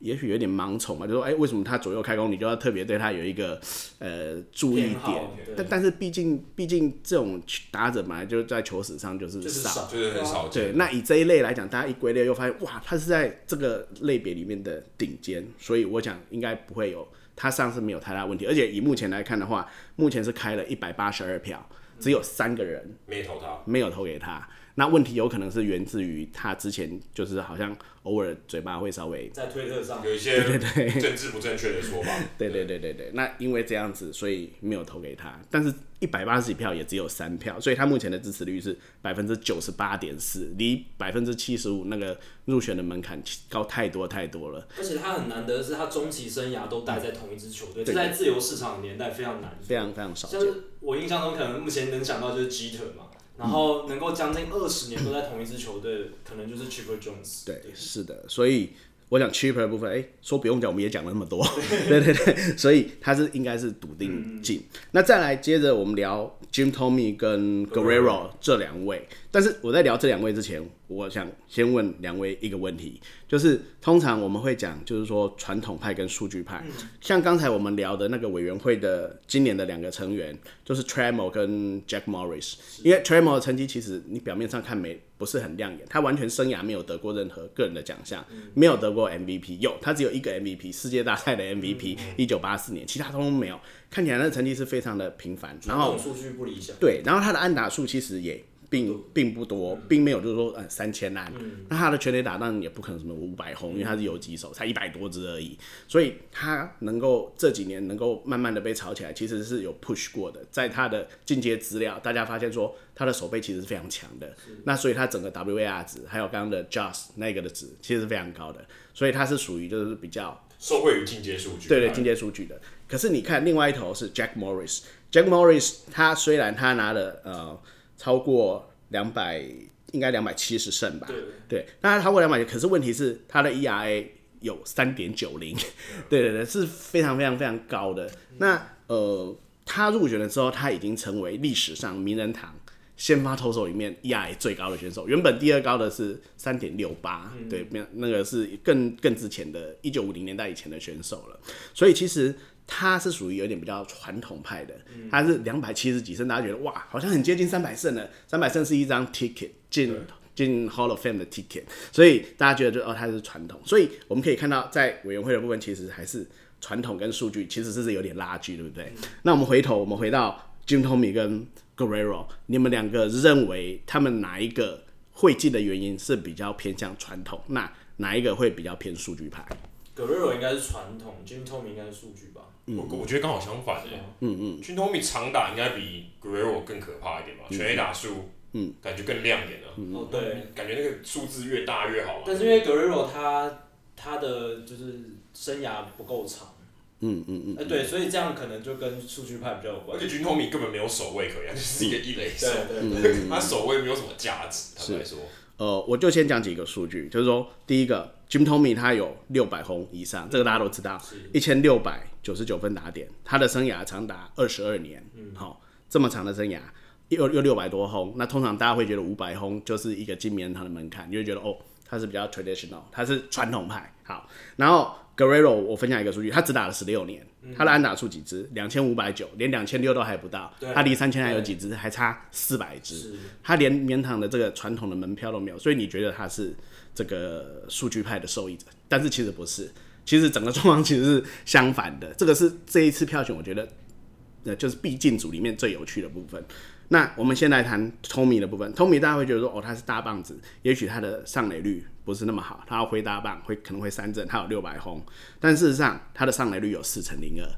也许有点盲从嘛，就说哎、欸，为什么他左右开弓，你就要特别对他有一个呃注意点？但但是毕竟毕竟这种打者本来就在球史上就是少，就是很少。对，那以这一类来讲，大家一归类又发现哇，他是在这个类别里面的顶尖，所以我想应该不会有他上次没有太大问题。而且以目前来看的话，目前是开了一百八十二票，只有三个人没投他，没有投给他。那问题有可能是源自于他之前就是好像偶尔嘴巴会稍微在推特上有一些对对政治不正确的说法。对对对对对，那因为这样子，所以没有投给他。但是一百八十几票也只有三票，所以他目前的支持率是百分之九十八点四，离百分之七十五那个入选的门槛高太多太多了。而且他很难得的是，他终其生涯都待在同一支球队，这在自由市场的年代非常难，非常非常少见。像是我印象中，可能目前能想到就是 Jeter 嘛。然后能够将近二十年都在同一支球队，可能就是 Chipper Jones。对，是的，所以我想 Chipper 的部分，哎，说不用讲，我们也讲了那么多，对对对，所以他是应该是笃定进。嗯、那再来接着我们聊 Jim Thome 跟 Guerrero 这两位，但是我在聊这两位之前，我想先问两位一个问题，就是通常我们会讲，就是说传统派跟数据派，嗯、像刚才我们聊的那个委员会的今年的两个成员，就是 Trammell 跟 Jack Morris，因为 Trammell 的成绩其实你表面上看没不是很亮眼，他完全生涯没有得过任何个人的奖项，嗯、没有得过 MVP，有他只有一个 MVP 世界大赛的 MVP，一九八四年，其他通通没有，看起来那个成绩是非常的平凡，然后数据不理想，对，然后他的安打数其实也。并并不多，并没有就是说呃三千安，嗯、那他的全垒打当然也不可能什么五百轰，因为他是游击手，才一百多支而已，所以他能够这几年能够慢慢的被炒起来，其实是有 push 过的，在他的进阶资料，大家发现说他的手背其实是非常强的，那所以他整个 WAR 值，还有刚刚的 Just 那个的值，其实是非常高的，所以他是属于就是比较受惠于进阶数据，对对，进阶数据的。可是你看另外一头是 Jack Morris，Jack Morris 他虽然他拿了呃超过两百应该两百七十胜吧？对，对，那他超过两百，可是问题是他的 ERA 有三点九零，对对对，是非常非常非常高的。那呃，他入选的时候，他已经成为历史上名人堂先发投手里面 ERA 最高的选手。原本第二高的是三点六八，对，那那个是更更之前的一九五零年代以前的选手了。所以其实。他是属于有点比较传统派的，他是两百七十几胜，大家觉得哇，好像很接近三百胜了。三百胜是一张 ticket 进进 Hall of Fame 的 ticket，所以大家觉得就哦，他是传统。所以我们可以看到，在委员会的部分，其实还是传统跟数据其实是有点拉锯，对不对？嗯、那我们回头，我们回到 Jim Thome 跟 Guerrero，你们两个认为他们哪一个会进的原因是比较偏向传统？那哪一个会比较偏数据派？Guerrero 应该是传统，Jim Thome 应该是数据吧。我我觉得刚好相反的，嗯嗯，Jim Thome 长打应该比 Guerrero 更可怕一点吧，全 A 打数，嗯，感觉更亮眼了，哦对，感觉那个数字越大越好。但是因为 Guerrero 他他的就是生涯不够长，嗯嗯嗯，哎对，所以这样可能就跟数据派比较有关。而且 Jim Thome 根本没有守卫可言，就是一个一垒手，对对。对，他守卫没有什么价值，坦白说。呃，我就先讲几个数据，就是说第一个。Jim Thome 他有六百轰以上，这个大家都知道，一千六百九十九分打点，他的生涯长达二十二年，好、嗯。哦，这么长的生涯，又又六百多轰，那通常大家会觉得五百轰就是一个进名人堂的门槛，你会觉得哦，他是比较 traditional，他是传统派，好，然后 Guerrero 我分享一个数据，他只打了十六年，他的安打数几支？两千五百九，连两千六都还不到，他离三千还有几支？还差四百支，他连名人堂的这个传统的门票都没有，所以你觉得他是？这个数据派的受益者，但是其实不是，其实整个状况其实是相反的。这个是这一次票选，我觉得，呃，就是必进组里面最有趣的部分。那我们先来谈 Thome 的部分。Thome 大家会觉得说，哦，他是大棒子，也许他的上垒率不是那么好，他要挥大棒会可能会三振，他有六百轰，但事实上他的上垒率有四成零二，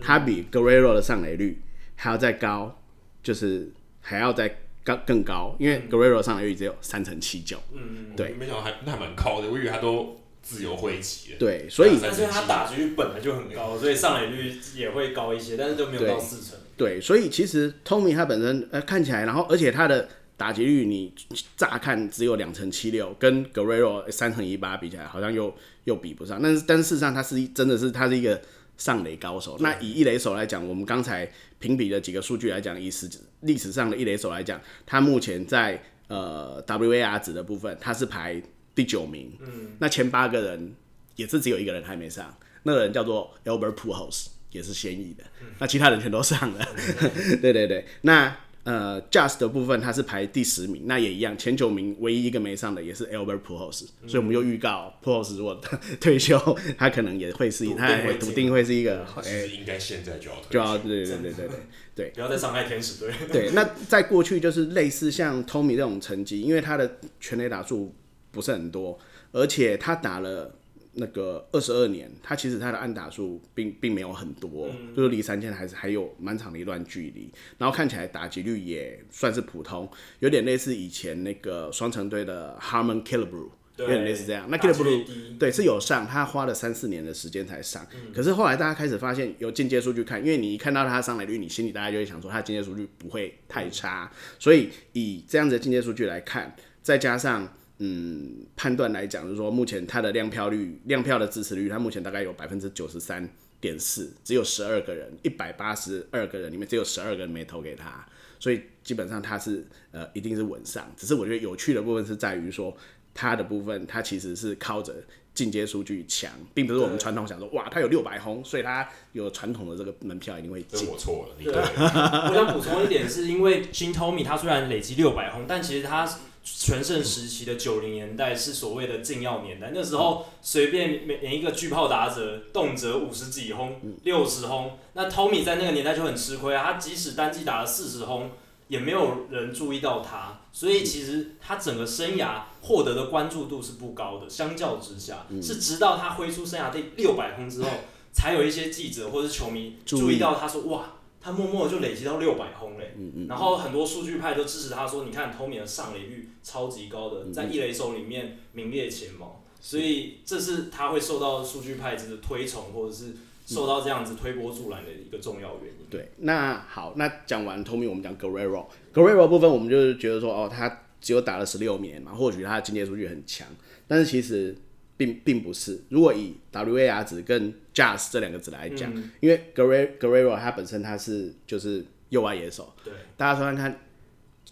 他比 Guerrero 的上垒率还要再高，就是还要再。高更高，因为 Guerrero 上垒率只有三成七九，嗯，对，没想到还那还蛮高的，我以为他都自由挥击。对，所以但是他打击率本来就很高，所以上垒率也会高一些，但是都没有到四成。对，所以其实 Tommy 他本身呃看起来，然后而且他的打击率你乍看只有两成七六，跟 Guerrero 三成一八比起来，好像又又比不上。但是但是事实上他是真的是他是一个。上垒高手，那以一垒手来讲，我们刚才评比的几个数据来讲，以史历史上的一垒手来讲，他目前在呃 WAR 值的部分，他是排第九名。嗯，那前八个人也是只有一个人还没上，那个人叫做 Albert Pujols，也是现役的，那其他人全都上了。对对对，那。呃，Just 的部分他是排第十名，那也一样，前九名唯一一个没上的也是 Albert Pujols，嗯、所以我们又预告 Pujols 如果退休，他可能也会是，他笃定会是一个，其实应该现在就要，就要对对对对对对，对不要再伤害天使队。对，那在过去就是类似像 Tommy 这种成绩，因为他的全垒打数不是很多，而且他打了。那个二十二年，他其实他的安打数并并没有很多，嗯、就是离三千还是还有蛮长的一段距离。然后看起来打击率也算是普通，有点类似以前那个双城队的 Harmon Killebrew，有点类似这样。那 Killebrew 对是有上，他花了三四年的时间才上。嗯、可是后来大家开始发现有进阶数据看，因为你一看到他上来率，你心里大家就会想说他进阶数据不会太差。嗯、所以以这样子的进阶数据来看，再加上。嗯，判断来讲，就是说目前他的量票率、量票的支持率，他目前大概有百分之九十三点四，只有十二个人，一百八十二个人里面只有十二个人没投给他，所以基本上他是呃一定是稳上。只是我觉得有趣的部分是在于说他的部分，他其实是靠着进阶数据强，并不是我们传统想说哇，他有六百轰，所以他有传统的这个门票一定会进。我错了，对。我想补充一点，是因为 Jim Thome 他虽然累积六百轰，但其实他。全盛时期的九零年代是所谓的禁药年代，那时候随便每每一个巨炮打者动辄五十几轰、六十轰，那 Tommy 在那个年代就很吃亏啊，他即使单季打了四十轰，也没有人注意到他，所以其实他整个生涯获得的关注度是不高的，相较之下，是直到他挥出生涯第六百轰之后，才有一些记者或者是球迷注意到他说哇。他默默的就累积到六百轰嘞，嗯嗯、然后很多数据派都支持他说，你看 Tommy 的上垒率超级高的，在一垒手里面名列前茅，嗯、所以这是他会受到数据派子的推崇，或者是受到这样子推波助澜的一个重要原因。对，那好，那讲完 Tommy，我们讲 Guerrero，Guerrero 部分我们就是觉得说，哦，他只有打了十六年嘛，或许他的进阶数据很强，但是其实。并并不是，如果以 WAR 值跟 Jazz 这两个字来讲，嗯、因为 Guerrero 他本身他是就是右外野手，对，大家说看看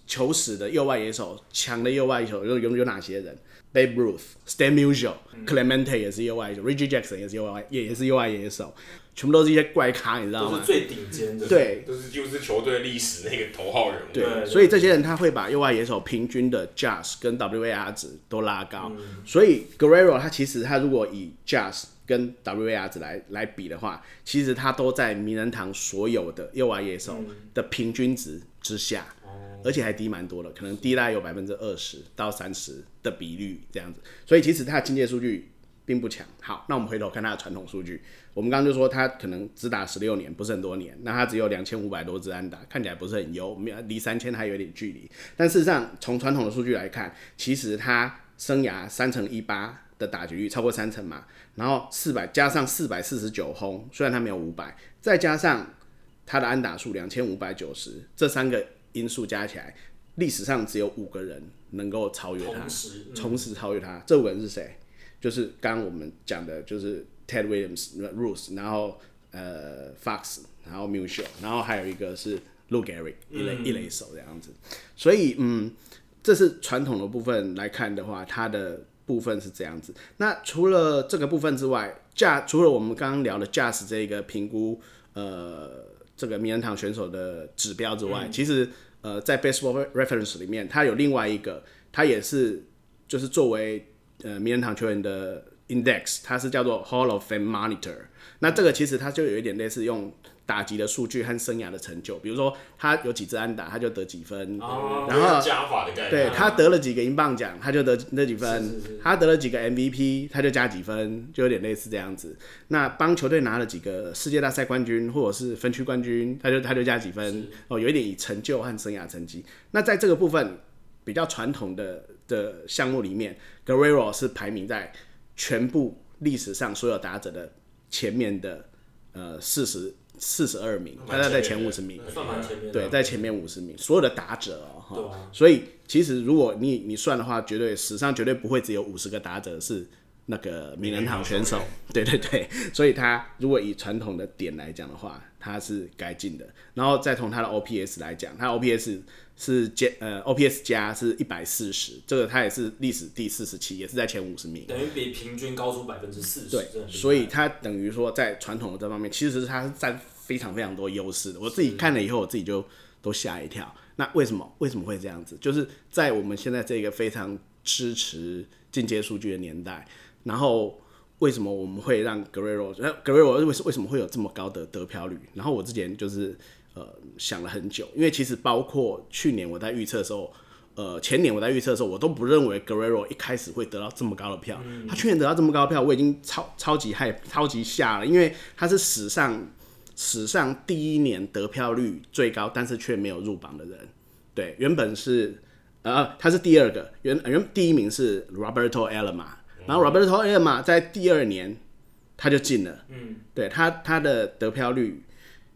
球史的右外野手，强的右外野手有有有哪些人？Babe Ruth、Stan Musial、嗯、Clemente 也是右外野手，Reggie Jackson 也是右外也也是右外野手，全部都是一些怪咖，你知道吗？都是最顶尖的，对，都是就是球队历史那个头号人物。对，对所以这些人他会把右外野手平均的 Jazz 跟 WAR 值都拉高。嗯、所以 Guerrero 他其实他如果以 Jazz 跟 WAR 值来来比的话，其实他都在名人堂所有的右外野手的平均值之下。嗯而且还低蛮多的，可能低大概有百分之二十到三十的比率这样子，所以其实他的经济数据并不强。好，那我们回头看他的传统数据，我们刚刚就说他可能只打十六年，不是很多年，那他只有两千五百多支安打，看起来不是很优，没离三千还有点距离。但事实上，从传统的数据来看，其实他生涯三成一八的打击率超过三成嘛，然后四百加上四百四十九轰，虽然他没有五百，再加上他的安打数两千五百九十，这三个。因素加起来，历史上只有五个人能够超越他，同时，嗯、同时超越他。这五个人是谁？就是刚刚我们讲的，就是 Ted Williams、Ruth，然后呃 Fox，然后 Musial，然后还有一个是 Lou Gehrig 一垒一垒手这样子。所以嗯，这是传统的部分来看的话，它的部分是这样子。那除了这个部分之外，驾除了我们刚刚聊的 Jazz 这个评估，呃。这个名人堂选手的指标之外，嗯、其实呃，在 Baseball Reference 里面，它有另外一个，它也是就是作为呃名人堂球员的 Index，它是叫做 Hall of Fame Monitor。那这个其实它就有一点类似用。打击的数据和生涯的成就，比如说他有几支安打，他就得几分。哦、然后加法的概念。对，他得了几个英镑奖，他就得那几分。是是是，他得了几个 MVP，他就加几分，就有点类似这样子。那帮球队拿了几个世界大赛冠军或者是分区冠军，他就他就加几分。哦，有一点以成就和生涯成绩。那在这个部分比较传统的的项目里面，Guerrero 是排名在全部历史上所有打者的前面的呃四十。四十二名，他在前五十名，算蛮前面。对，在前面五十名，所有的打者哦，哈、啊，所以其实如果你你算的话，绝对史上绝对不会只有五十个打者是那个名人堂选手，对对对，所以他如果以传统的点来讲的话，他是该进的。然后再从他的 OPS 来讲，他 OPS 是加呃 OPS 加是一百四十，这个它也是历史第四十七，也是在前五十名，等于比平均高出百分之四十。对，所以它等于说在传统的这方面，其实它是占非常非常多优势的。我自己看了以后，我自己就都吓一跳。那为什么为什么会这样子？就是在我们现在这个非常支持进阶数据的年代，然后为什么我们会让 Guerrero，呃，Guerrero 为为什么会有这么高的得票率？然后我之前就是。呃，想了很久，因为其实包括去年我在预测的时候，呃，前年我在预测的时候，我都不认为 Guerrero 一开始会得到这么高的票。嗯、他去年得到这么高的票，我已经超超级害、超级吓了，因为他是史上史上第一年得票率最高，但是却没有入榜的人。对，原本是呃，他是第二个，原原第一名是 Roberto Alomar，然后 Roberto Alomar 在第二年他就进了。嗯，对他他的得票率。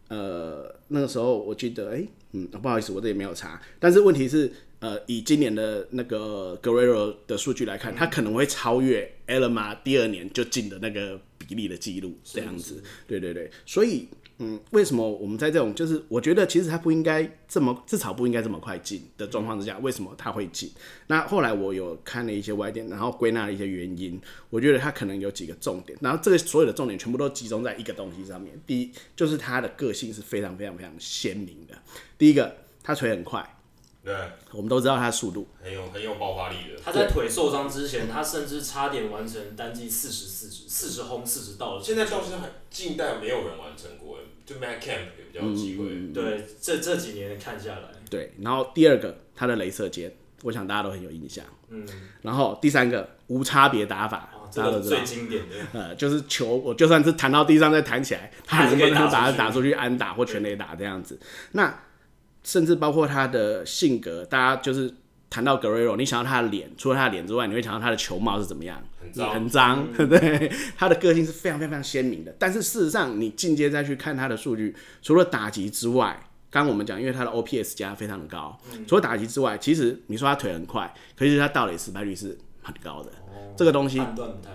呃，那个时候我记得，哎、欸，嗯，不好意思，我这里没有查。但是问题是，呃，以今年的那个 Guerrero 的数据来看，他可能会超越 Alomar 第二年就进的那个比例的记录，这样子。对对对，所以。嗯，为什么我们在这种就是我觉得其实他不应该这么至少不应该这么快进的状况之下，为什么他会进？那后来我有看了一些歪点，然后归纳了一些原因，我觉得他可能有几个重点，然后这个所有的重点全部都集中在一个东西上面。第一，就是他的个性是非常非常非常鲜明的。第一个，他腿很快。对，我们都知道他的速度很有很有爆发力的。他在腿受伤之前，他甚至差点完成单季四十四十四十轰四十道。现在倒是很近代没有人完成过，就 Matt Kemp 也比较有机会。嗯、对，这这几年看下来。对，然后第二个，他的镭射肩，我想大家都很有印象。嗯。然后第三个，无差别打法，哦、大家都知道。最经典的。呃，就是球，我就算是弹到地上再弹起来，他能不能把它打出去安打或全垒打这样子？那。甚至包括他的性格，大家就是谈到 Guerrero，你想到他的脸，除了他的脸之外，你会想到他的球帽是怎么样？很脏，很脏，嗯、对。他的个性是非常非常鲜明的。但是事实上，你进阶再去看他的数据，除了打击之外，刚刚我们讲，因为他的 OPS 加非常的高，嗯、除了打击之外，其实你说他腿很快，可是他盗垒失败率是很高的。哦、这个东西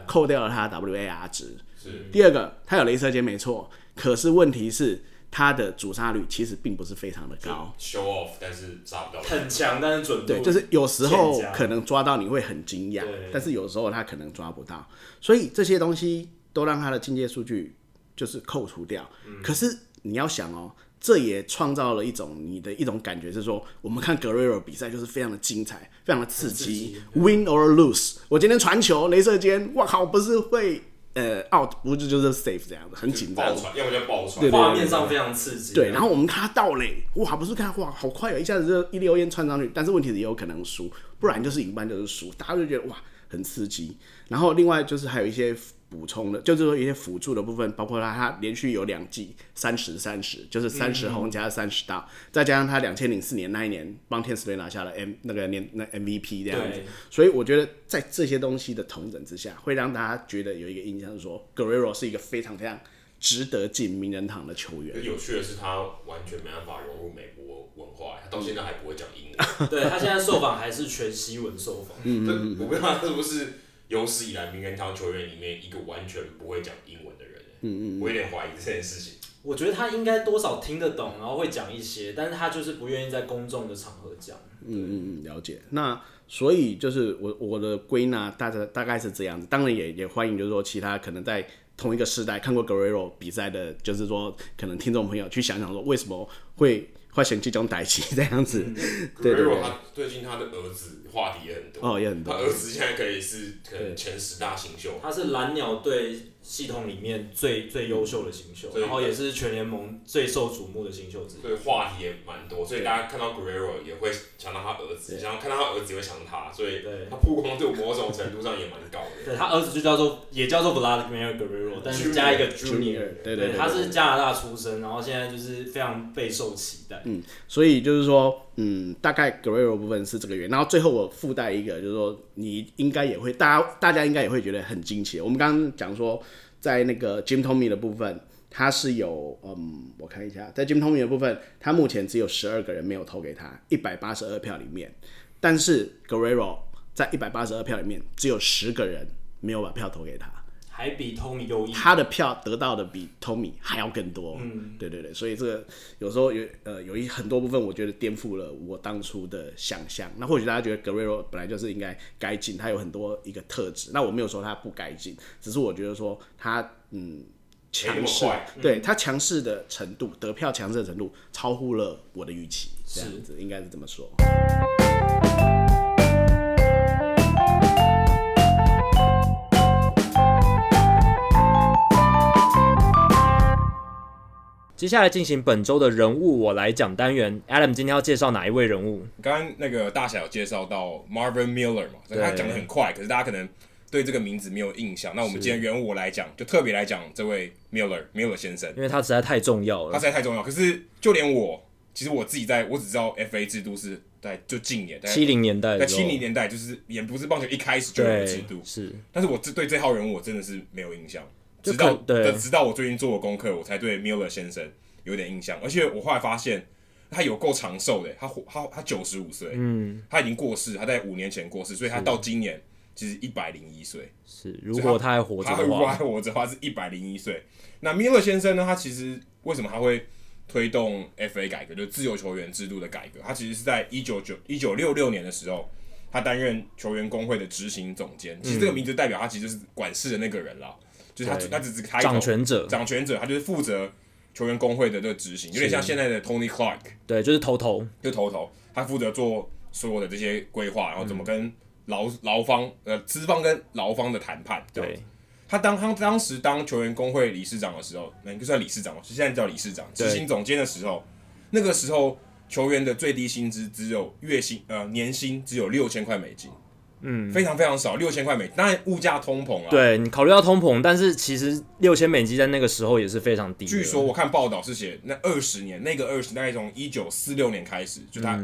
扣掉了他的 WAR 值。是。第二个，他有镭射肩没错，可是问题是。他的主杀率其实并不是非常的高，show off，但是抓不到，很强，但是准度对，就是有时候可能抓到你会很惊讶，但是有时候他可能抓不到，所以这些东西都让他的进阶数据就是扣除掉。嗯、可是你要想哦，这也创造了一种你的一种感觉，是说我们看 Guerrero 比赛就是非常的精彩，非常的刺激，刺激，win or lose。我今天传球，镭射尖，哇靠，不是会。呃，out 不就就是 safe 这样子，很紧张，要么就爆传，画面上非常刺激。对，然后我们看他盗垒，哇，不是看哇，好快哦，一下子就一溜烟窜上去。但是问题是也有可能输，不然就是一般就是输，大家就觉得哇，很刺激。然后另外就是还有一些。补充的，就是说一些辅助的部分，包括他他连续有两季三十三十，就是三十轰加三十大，再加上他两千零四年那一年帮天使队拿下了 M 那个年那 MVP 这样子，所以我觉得在这些东西的同等之下，会让大家觉得有一个印象是说，Guerrero 是一个非常非常值得进名人堂的球员。有趣的是，他完全没办法融入美国文化，他到现在还不会讲英文。对，他现在受访还是全西文受访。嗯，嗯，我不知道他是不是。有史以来名人堂球员里面一个完全不会讲英文的人，嗯嗯，我有点怀疑这件事情。我觉得他应该多少听得懂，然后会讲一些，但是他就是不愿意在公众的场合讲。嗯嗯嗯，了解。那所以就是我我的归纳大概大概是这样子，当然也也欢迎就是说其他可能在同一个时代看过 Guerrero 比赛的，就是说可能听众朋友去想想说为什么会。会选这种代志这样子，对对对。他最近他的儿子话题也很多哦，也很多。他儿子现在可以是可能前十大新秀。他是蓝鸟队系统里面最最优秀的新秀，然后也是全联盟最受瞩目的新秀之一。对，话题也蛮多，所以大家看到 Guerrero 也会想到他儿子，想要看到他儿子也会想到他，所以他曝光度某种程度上也蛮高的。对，他儿子就叫做也叫做 Vladimir Guerrero，但是加一个 Junior。对对，他是加拿大出生，然后现在就是非常备受期待。嗯，所以就是说，嗯，大概 Guerrero 部分是这个原因，然后最后我附带一个，就是说，你应该也会，大家大家应该也会觉得很惊奇。我们刚刚讲说，在那个 Jim Thome 的部分，他是有，嗯，我看一下，在 Jim Thome 的部分，他目前只有十二个人没有投给他，一百八十二票里面，但是 Guerrero 在一百八十二票里面，只有十个人没有把票投给他。还比 Tommy 优异，他的票得到的比 Tommy 还要更多。嗯，对对对，所以这个有时候有呃有一很多部分，我觉得颠覆了我当初的想象。那或许大家觉得 Guerrero 本来就是应该该进，他有很多一个特质。那我没有说他不该进，只是我觉得说他嗯强势，对他强势的程度，得票强势的程度超乎了我的预期。这样子应该是这么说。接下来进行本周的人物我来讲单元。Adam 今天要介绍哪一位人物？刚刚那个大侠有介绍到 Marvin Miller 嘛，所以他讲的很快，可是大家可能对这个名字没有印象。那我们今天人物我来讲，就特别来讲这位 Miller Miller 先生，因为他实在太重要了。他实在太重要。可是就连我，其实我自己在，我只知道 FA 制度是在就近年，七零年代，在七零年代，就是也不是棒球一开始就有的制度，是。但是我这对这号人物我真的是没有印象。直到对，直到我最近做了功课，我才对 Miller 先生有点印象。而且我后来发现，他有够长寿的，他活他他九十五岁，嗯，他已经过世，他在五年前过世，所以他到今年其实一百零一岁。是，如果他还活着，他如果还活着的话是一百零一岁。那 Miller 先生呢？他其实为什么他会推动 FA 改革，就是自由球员制度的改革？他其实是在一九九一九六六年的时候，他担任球员工会的执行总监。其实这个名字代表他其实是管事的那个人啦。就是他，他只是开掌权者，掌权者，他就是负责球员工会的这个执行，有点像现在的 Tony Clark，对，就是头头，就头头，他负责做所有的这些规划，然后怎么跟劳劳方呃资方跟劳方的谈判。对，他当他当时当球员工会理事长的时候，那应该算理事长，现在叫理事长，执行总监的时候，那个时候球员的最低薪资只有月薪呃年薪只有六千块美金。嗯，非常非常少，六千块美金。当然物价通膨啊。对，你考虑到通膨，但是其实六千美金在那个时候也是非常低。据说我看报道是写那二十年，那个二十大概从一九四六年开始，就他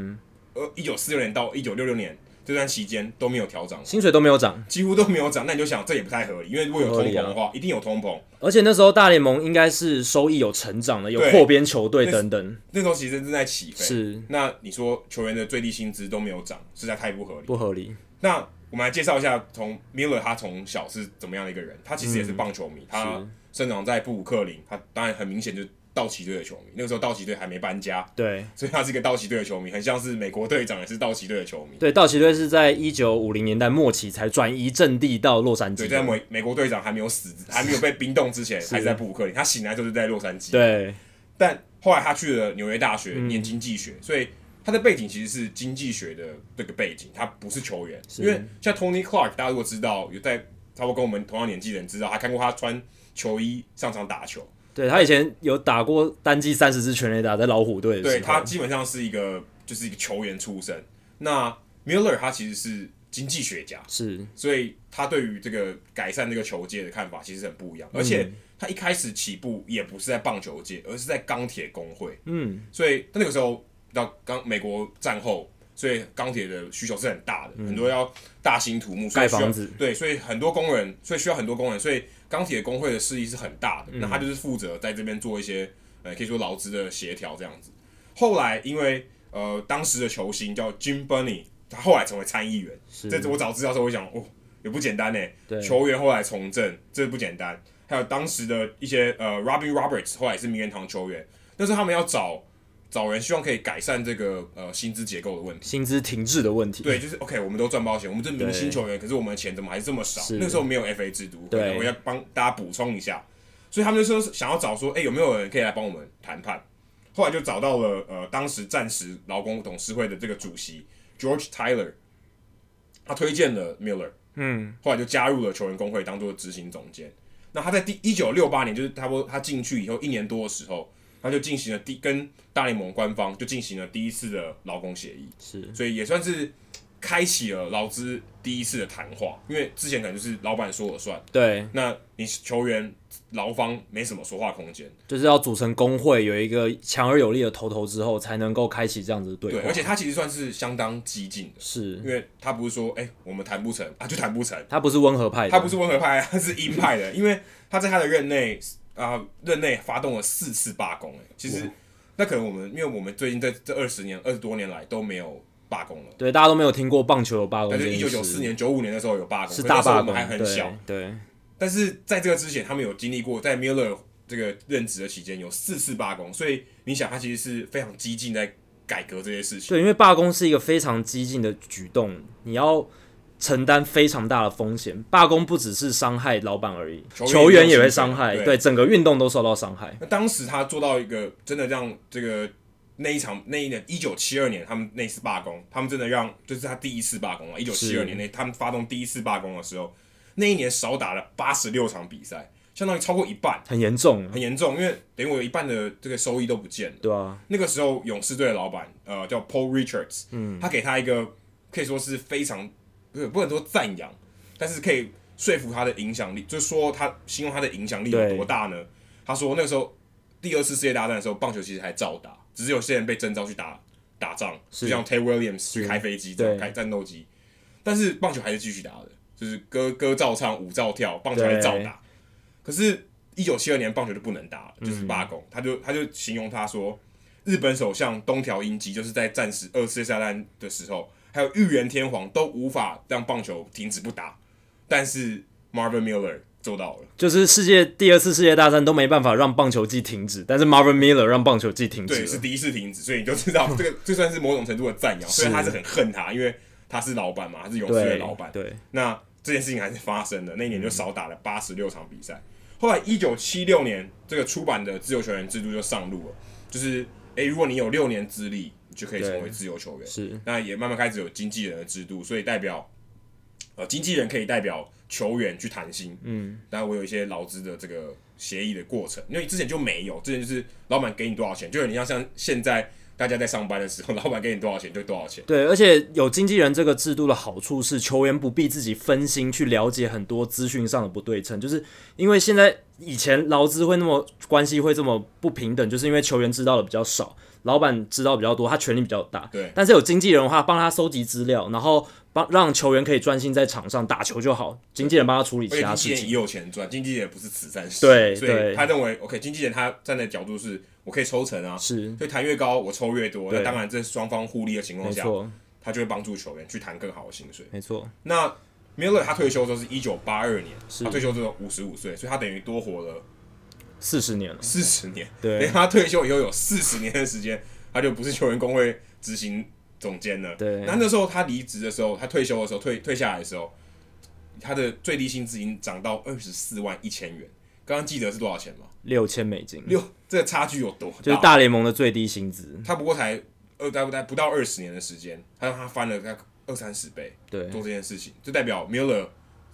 呃一九四六年到一九六六年这段期间都没有调涨，薪水都没有涨，几乎都没有涨。那你就想这也不太合理，因为如果有通膨的话，啊、一定有通膨。而且那时候大联盟应该是收益有成长的，有扩编球队等等那。那时候其实正在起飞。是。那你说球员的最低薪资都没有涨，实在太不合理。不合理。那我们来介绍一下，从 Miller 他从小是怎么样的一个人。他其实也是棒球迷，嗯、他生长在布鲁克林，他当然很明显就是道奇队的球迷。那个时候道奇队还没搬家，对，所以他是一个道奇队的球迷，很像是美国队长也是道奇队的球迷。对，道奇队是在一九五零年代末期才转移阵地到洛杉矶。对，在美美国队长还没有死，还没有被冰冻之前，还是在布鲁克林。他醒来就是在洛杉矶。对，但后来他去了纽约大学念经济学，嗯、所以。他的背景其实是经济学的这个背景，他不是球员。因为像 Tony Clark，大家如果知道，有在差不多跟我们同样年纪的人知道，他看过他穿球衣上场打球。对，他以前有打过单季三十支全垒打，在老虎队的时候。对，他基本上是一个就是一个球员出身。那 Miller 他其实是经济学家，是，所以他对于这个改善这个球界的看法其实很不一样。而且他一开始起步也不是在棒球界，而是在钢铁工会。嗯，所以他那个时候。到钢美国战后，所以钢铁的需求是很大的，嗯、很多要大兴土木盖房子，对，所以很多工人，所以需要很多工人，所以钢铁工会的势力是很大的。嗯、那他就是负责在这边做一些，呃，可以说劳资的协调这样子。后来因为呃当时的球星叫 Jim Burney，他后来成为参议员，是这我早知道的时候，我想哦也不简单呢。球员后来从政，这不简单。还有当时的一些呃 Robin Roberts，后来是名人堂球员，但是他们要找。找人希望可以改善这个呃薪资结构的问题，薪资停滞的问题。对，就是 OK，我们都赚保险，我们这明星球员，可是我们的钱怎么还是这么少？那个时候没有 FA 制度，对，我要帮大家补充一下。所以他们就说想要找说，哎、欸，有没有人可以来帮我们谈判？后来就找到了呃，当时暂时劳工董事会的这个主席 George Tyler，他推荐了 Miller，嗯，后来就加入了球员工会当做执行总监。那他在第一九六八年，就是差不多他进去以后一年多的时候。他就进行了第跟大联盟官方就进行了第一次的劳工协议，是，所以也算是开启了劳资第一次的谈话，因为之前可能就是老板说了算，对，那你球员劳方没什么说话空间，就是要组成工会，有一个强而有力的头头之后，才能够开启这样子的对话。对，而且他其实算是相当激进的，是。因为他不是说，哎、欸，我们谈不成啊就谈不成，他不是温和派的，他不是温和派，他是鹰派的，因为他在他的任内。啊，任内发动了四次罢工，哎，其实那可能我们，因为我们最近在这二十年、二十多年来都没有罢工了，对，大家都没有听过棒球有罢工。但是，一九九四年、九五年的时候有罢工，是大罢工，还很小，对。对但是在这个之前，他们有经历过在 Miller 这个任职的期间有四次罢工，所以你想，他其实是非常激进在改革这些事情。对，因为罢工是一个非常激进的举动，你要承担非常大的风险。罢工不只是伤害老板而已，球员，也会伤害，对，对整个运动都受到伤害。那当时他做到一个真的让这个那一场那一年一九七二年他们那次罢工，他们真的让就是他第一次罢工啊！一九七二年那他们发动第一次罢工的时候，那一年少打了八十六场比赛。相当于超过一半，很严重，很严重，因为等于我有一半的这个收益都不见了。对啊，那个时候勇士队的老板，呃，叫 Paul Richards，嗯，他给他一个可以说是非常不是不能说赞扬，但是可以说服他的影响力，就是说他形容他的影响力有多大呢？他说那个时候第二次世界大战的时候，棒球其实还照打，只是有些人被征召去打打仗，就像 Ted Williams 去开飞机，开战斗机，但是棒球还是继续打的，就是歌歌照唱，舞照跳，棒球还照打。可是，一九七二年棒球就不能打了，就是罢工。嗯、他就他就形容他说，日本首相东条英机就是在战时二次世界大战的时候，还有裕元天皇都无法让棒球停止不打，但是 Marvin Miller 做到了，就是世界第二次世界大战都没办法让棒球季停止，但是 Marvin Miller 让棒球季停止，对，是第一次停止，所以你就知道这个这算是某种程度的赞扬。虽然他是很恨他，因为他是老板嘛，他是勇士的老板。对，那这件事情还是发生的，那一年就少打了八十六场比赛。嗯后来，一九七六年，这个出版的自由球员制度就上路了。就是，诶、欸，如果你有六年资历，你就可以成为自由球员。是，那也慢慢开始有经纪人的制度，所以代表，呃，经纪人可以代表球员去谈薪。嗯，当然我有一些劳资的这个协议的过程，因为之前就没有，之前就是老板给你多少钱，就有点像像现在。大家在上班的时候，老板给你多少钱就多少钱。对，而且有经纪人这个制度的好处是，球员不必自己分心去了解很多资讯上的不对称，就是因为现在以前劳资会那么关系会这么不平等，就是因为球员知道的比较少，老板知道比较多，他权力比较大。对。但是有经纪人的话，帮他收集资料，然后帮让球员可以专心在场上打球就好，经纪人帮他处理其他事情。经纪人也有钱赚，经纪人也不是慈善事。对。所以他认为，OK，经纪人他站在角度是。我可以抽成啊，是，所以谈越高，我抽越多。那当然，这双方互利的情况下，他就会帮助球员去谈更好的薪水。没错。那 Miller 他退休的时候是一九八二年，他退休之后五十五岁，所以他等于多活了四十年了。四十年，对。等他退休以后有四十年的时间，他就不是球员工会执行总监了。对。那那时候他离职的时候，他退休的时候，退退下来的时候，他的最低薪资已经涨到二十四万一千元。刚刚记得是多少钱吗？六千美金。六，这个差距有多大？就是大联盟的最低薪资。他不过才二，待不待不到二十年的时间，他让他翻了大概二三十倍。对，做这件事情，就代表 Miller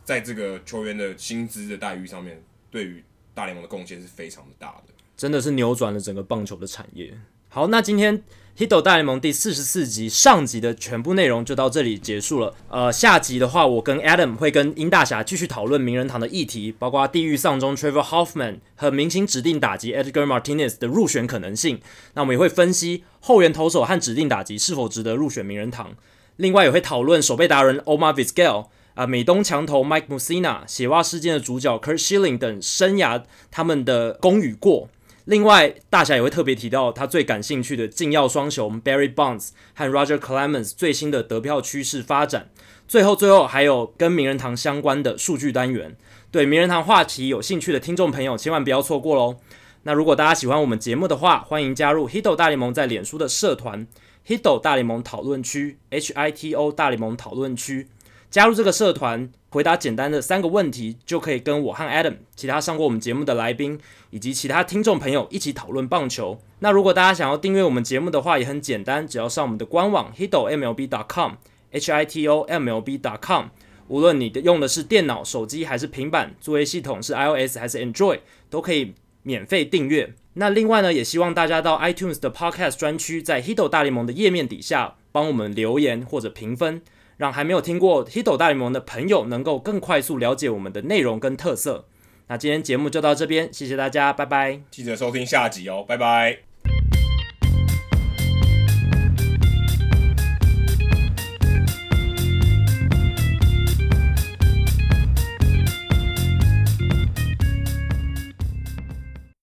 在这个球员的薪资的待遇上面，对于大联盟的贡献是非常的大的。真的是扭转了整个棒球的产业。好，那今天。《Hito 大联盟》第四十四集上集的全部内容就到这里结束了。呃，下集的话，我跟 Adam 会跟殷大侠继续讨论名人堂的议题，包括地狱丧钟 Trevor Hoffman 和明星指定打击 Edgar Martinez 的入选可能性。那我们也会分析后援投手和指定打击是否值得入选名人堂。另外也会讨论守备达人 Omar Vizquel 啊，美东强投 Mike Mussina、血袜事件的主角 Curt Schilling 等生涯他们的功与过。另外，大侠也会特别提到他最感兴趣的禁药双雄 Barry Bonds 和 Roger Clemens 最新的得票趋势发展。最后，最后还有跟名人堂相关的数据单元。对名人堂话题有兴趣的听众朋友，千万不要错过喽。那如果大家喜欢我们节目的话，欢迎加入 Hito 大联盟在脸书的社团 Hito 大联盟讨论区 H I T O 大联盟讨论区。加入这个社团，回答简单的三个问题，就可以跟我和 Adam、其他上过我们节目的来宾以及其他听众朋友一起讨论棒球。那如果大家想要订阅我们节目的话，也很简单，只要上我们的官网 hitomlb.com，h i t o m l b.com。无论你的用的是电脑、手机还是平板，作业系统是 iOS 还是 Android，都可以免费订阅。那另外呢，也希望大家到 iTunes 的 Podcast 专区，在 Hito 大联盟的页面底下帮我们留言或者评分。让还没有听过《Hito 大联盟》的朋友能够更快速了解我们的内容跟特色。那今天节目就到这边，谢谢大家，拜拜！记得收听下集哦，拜拜。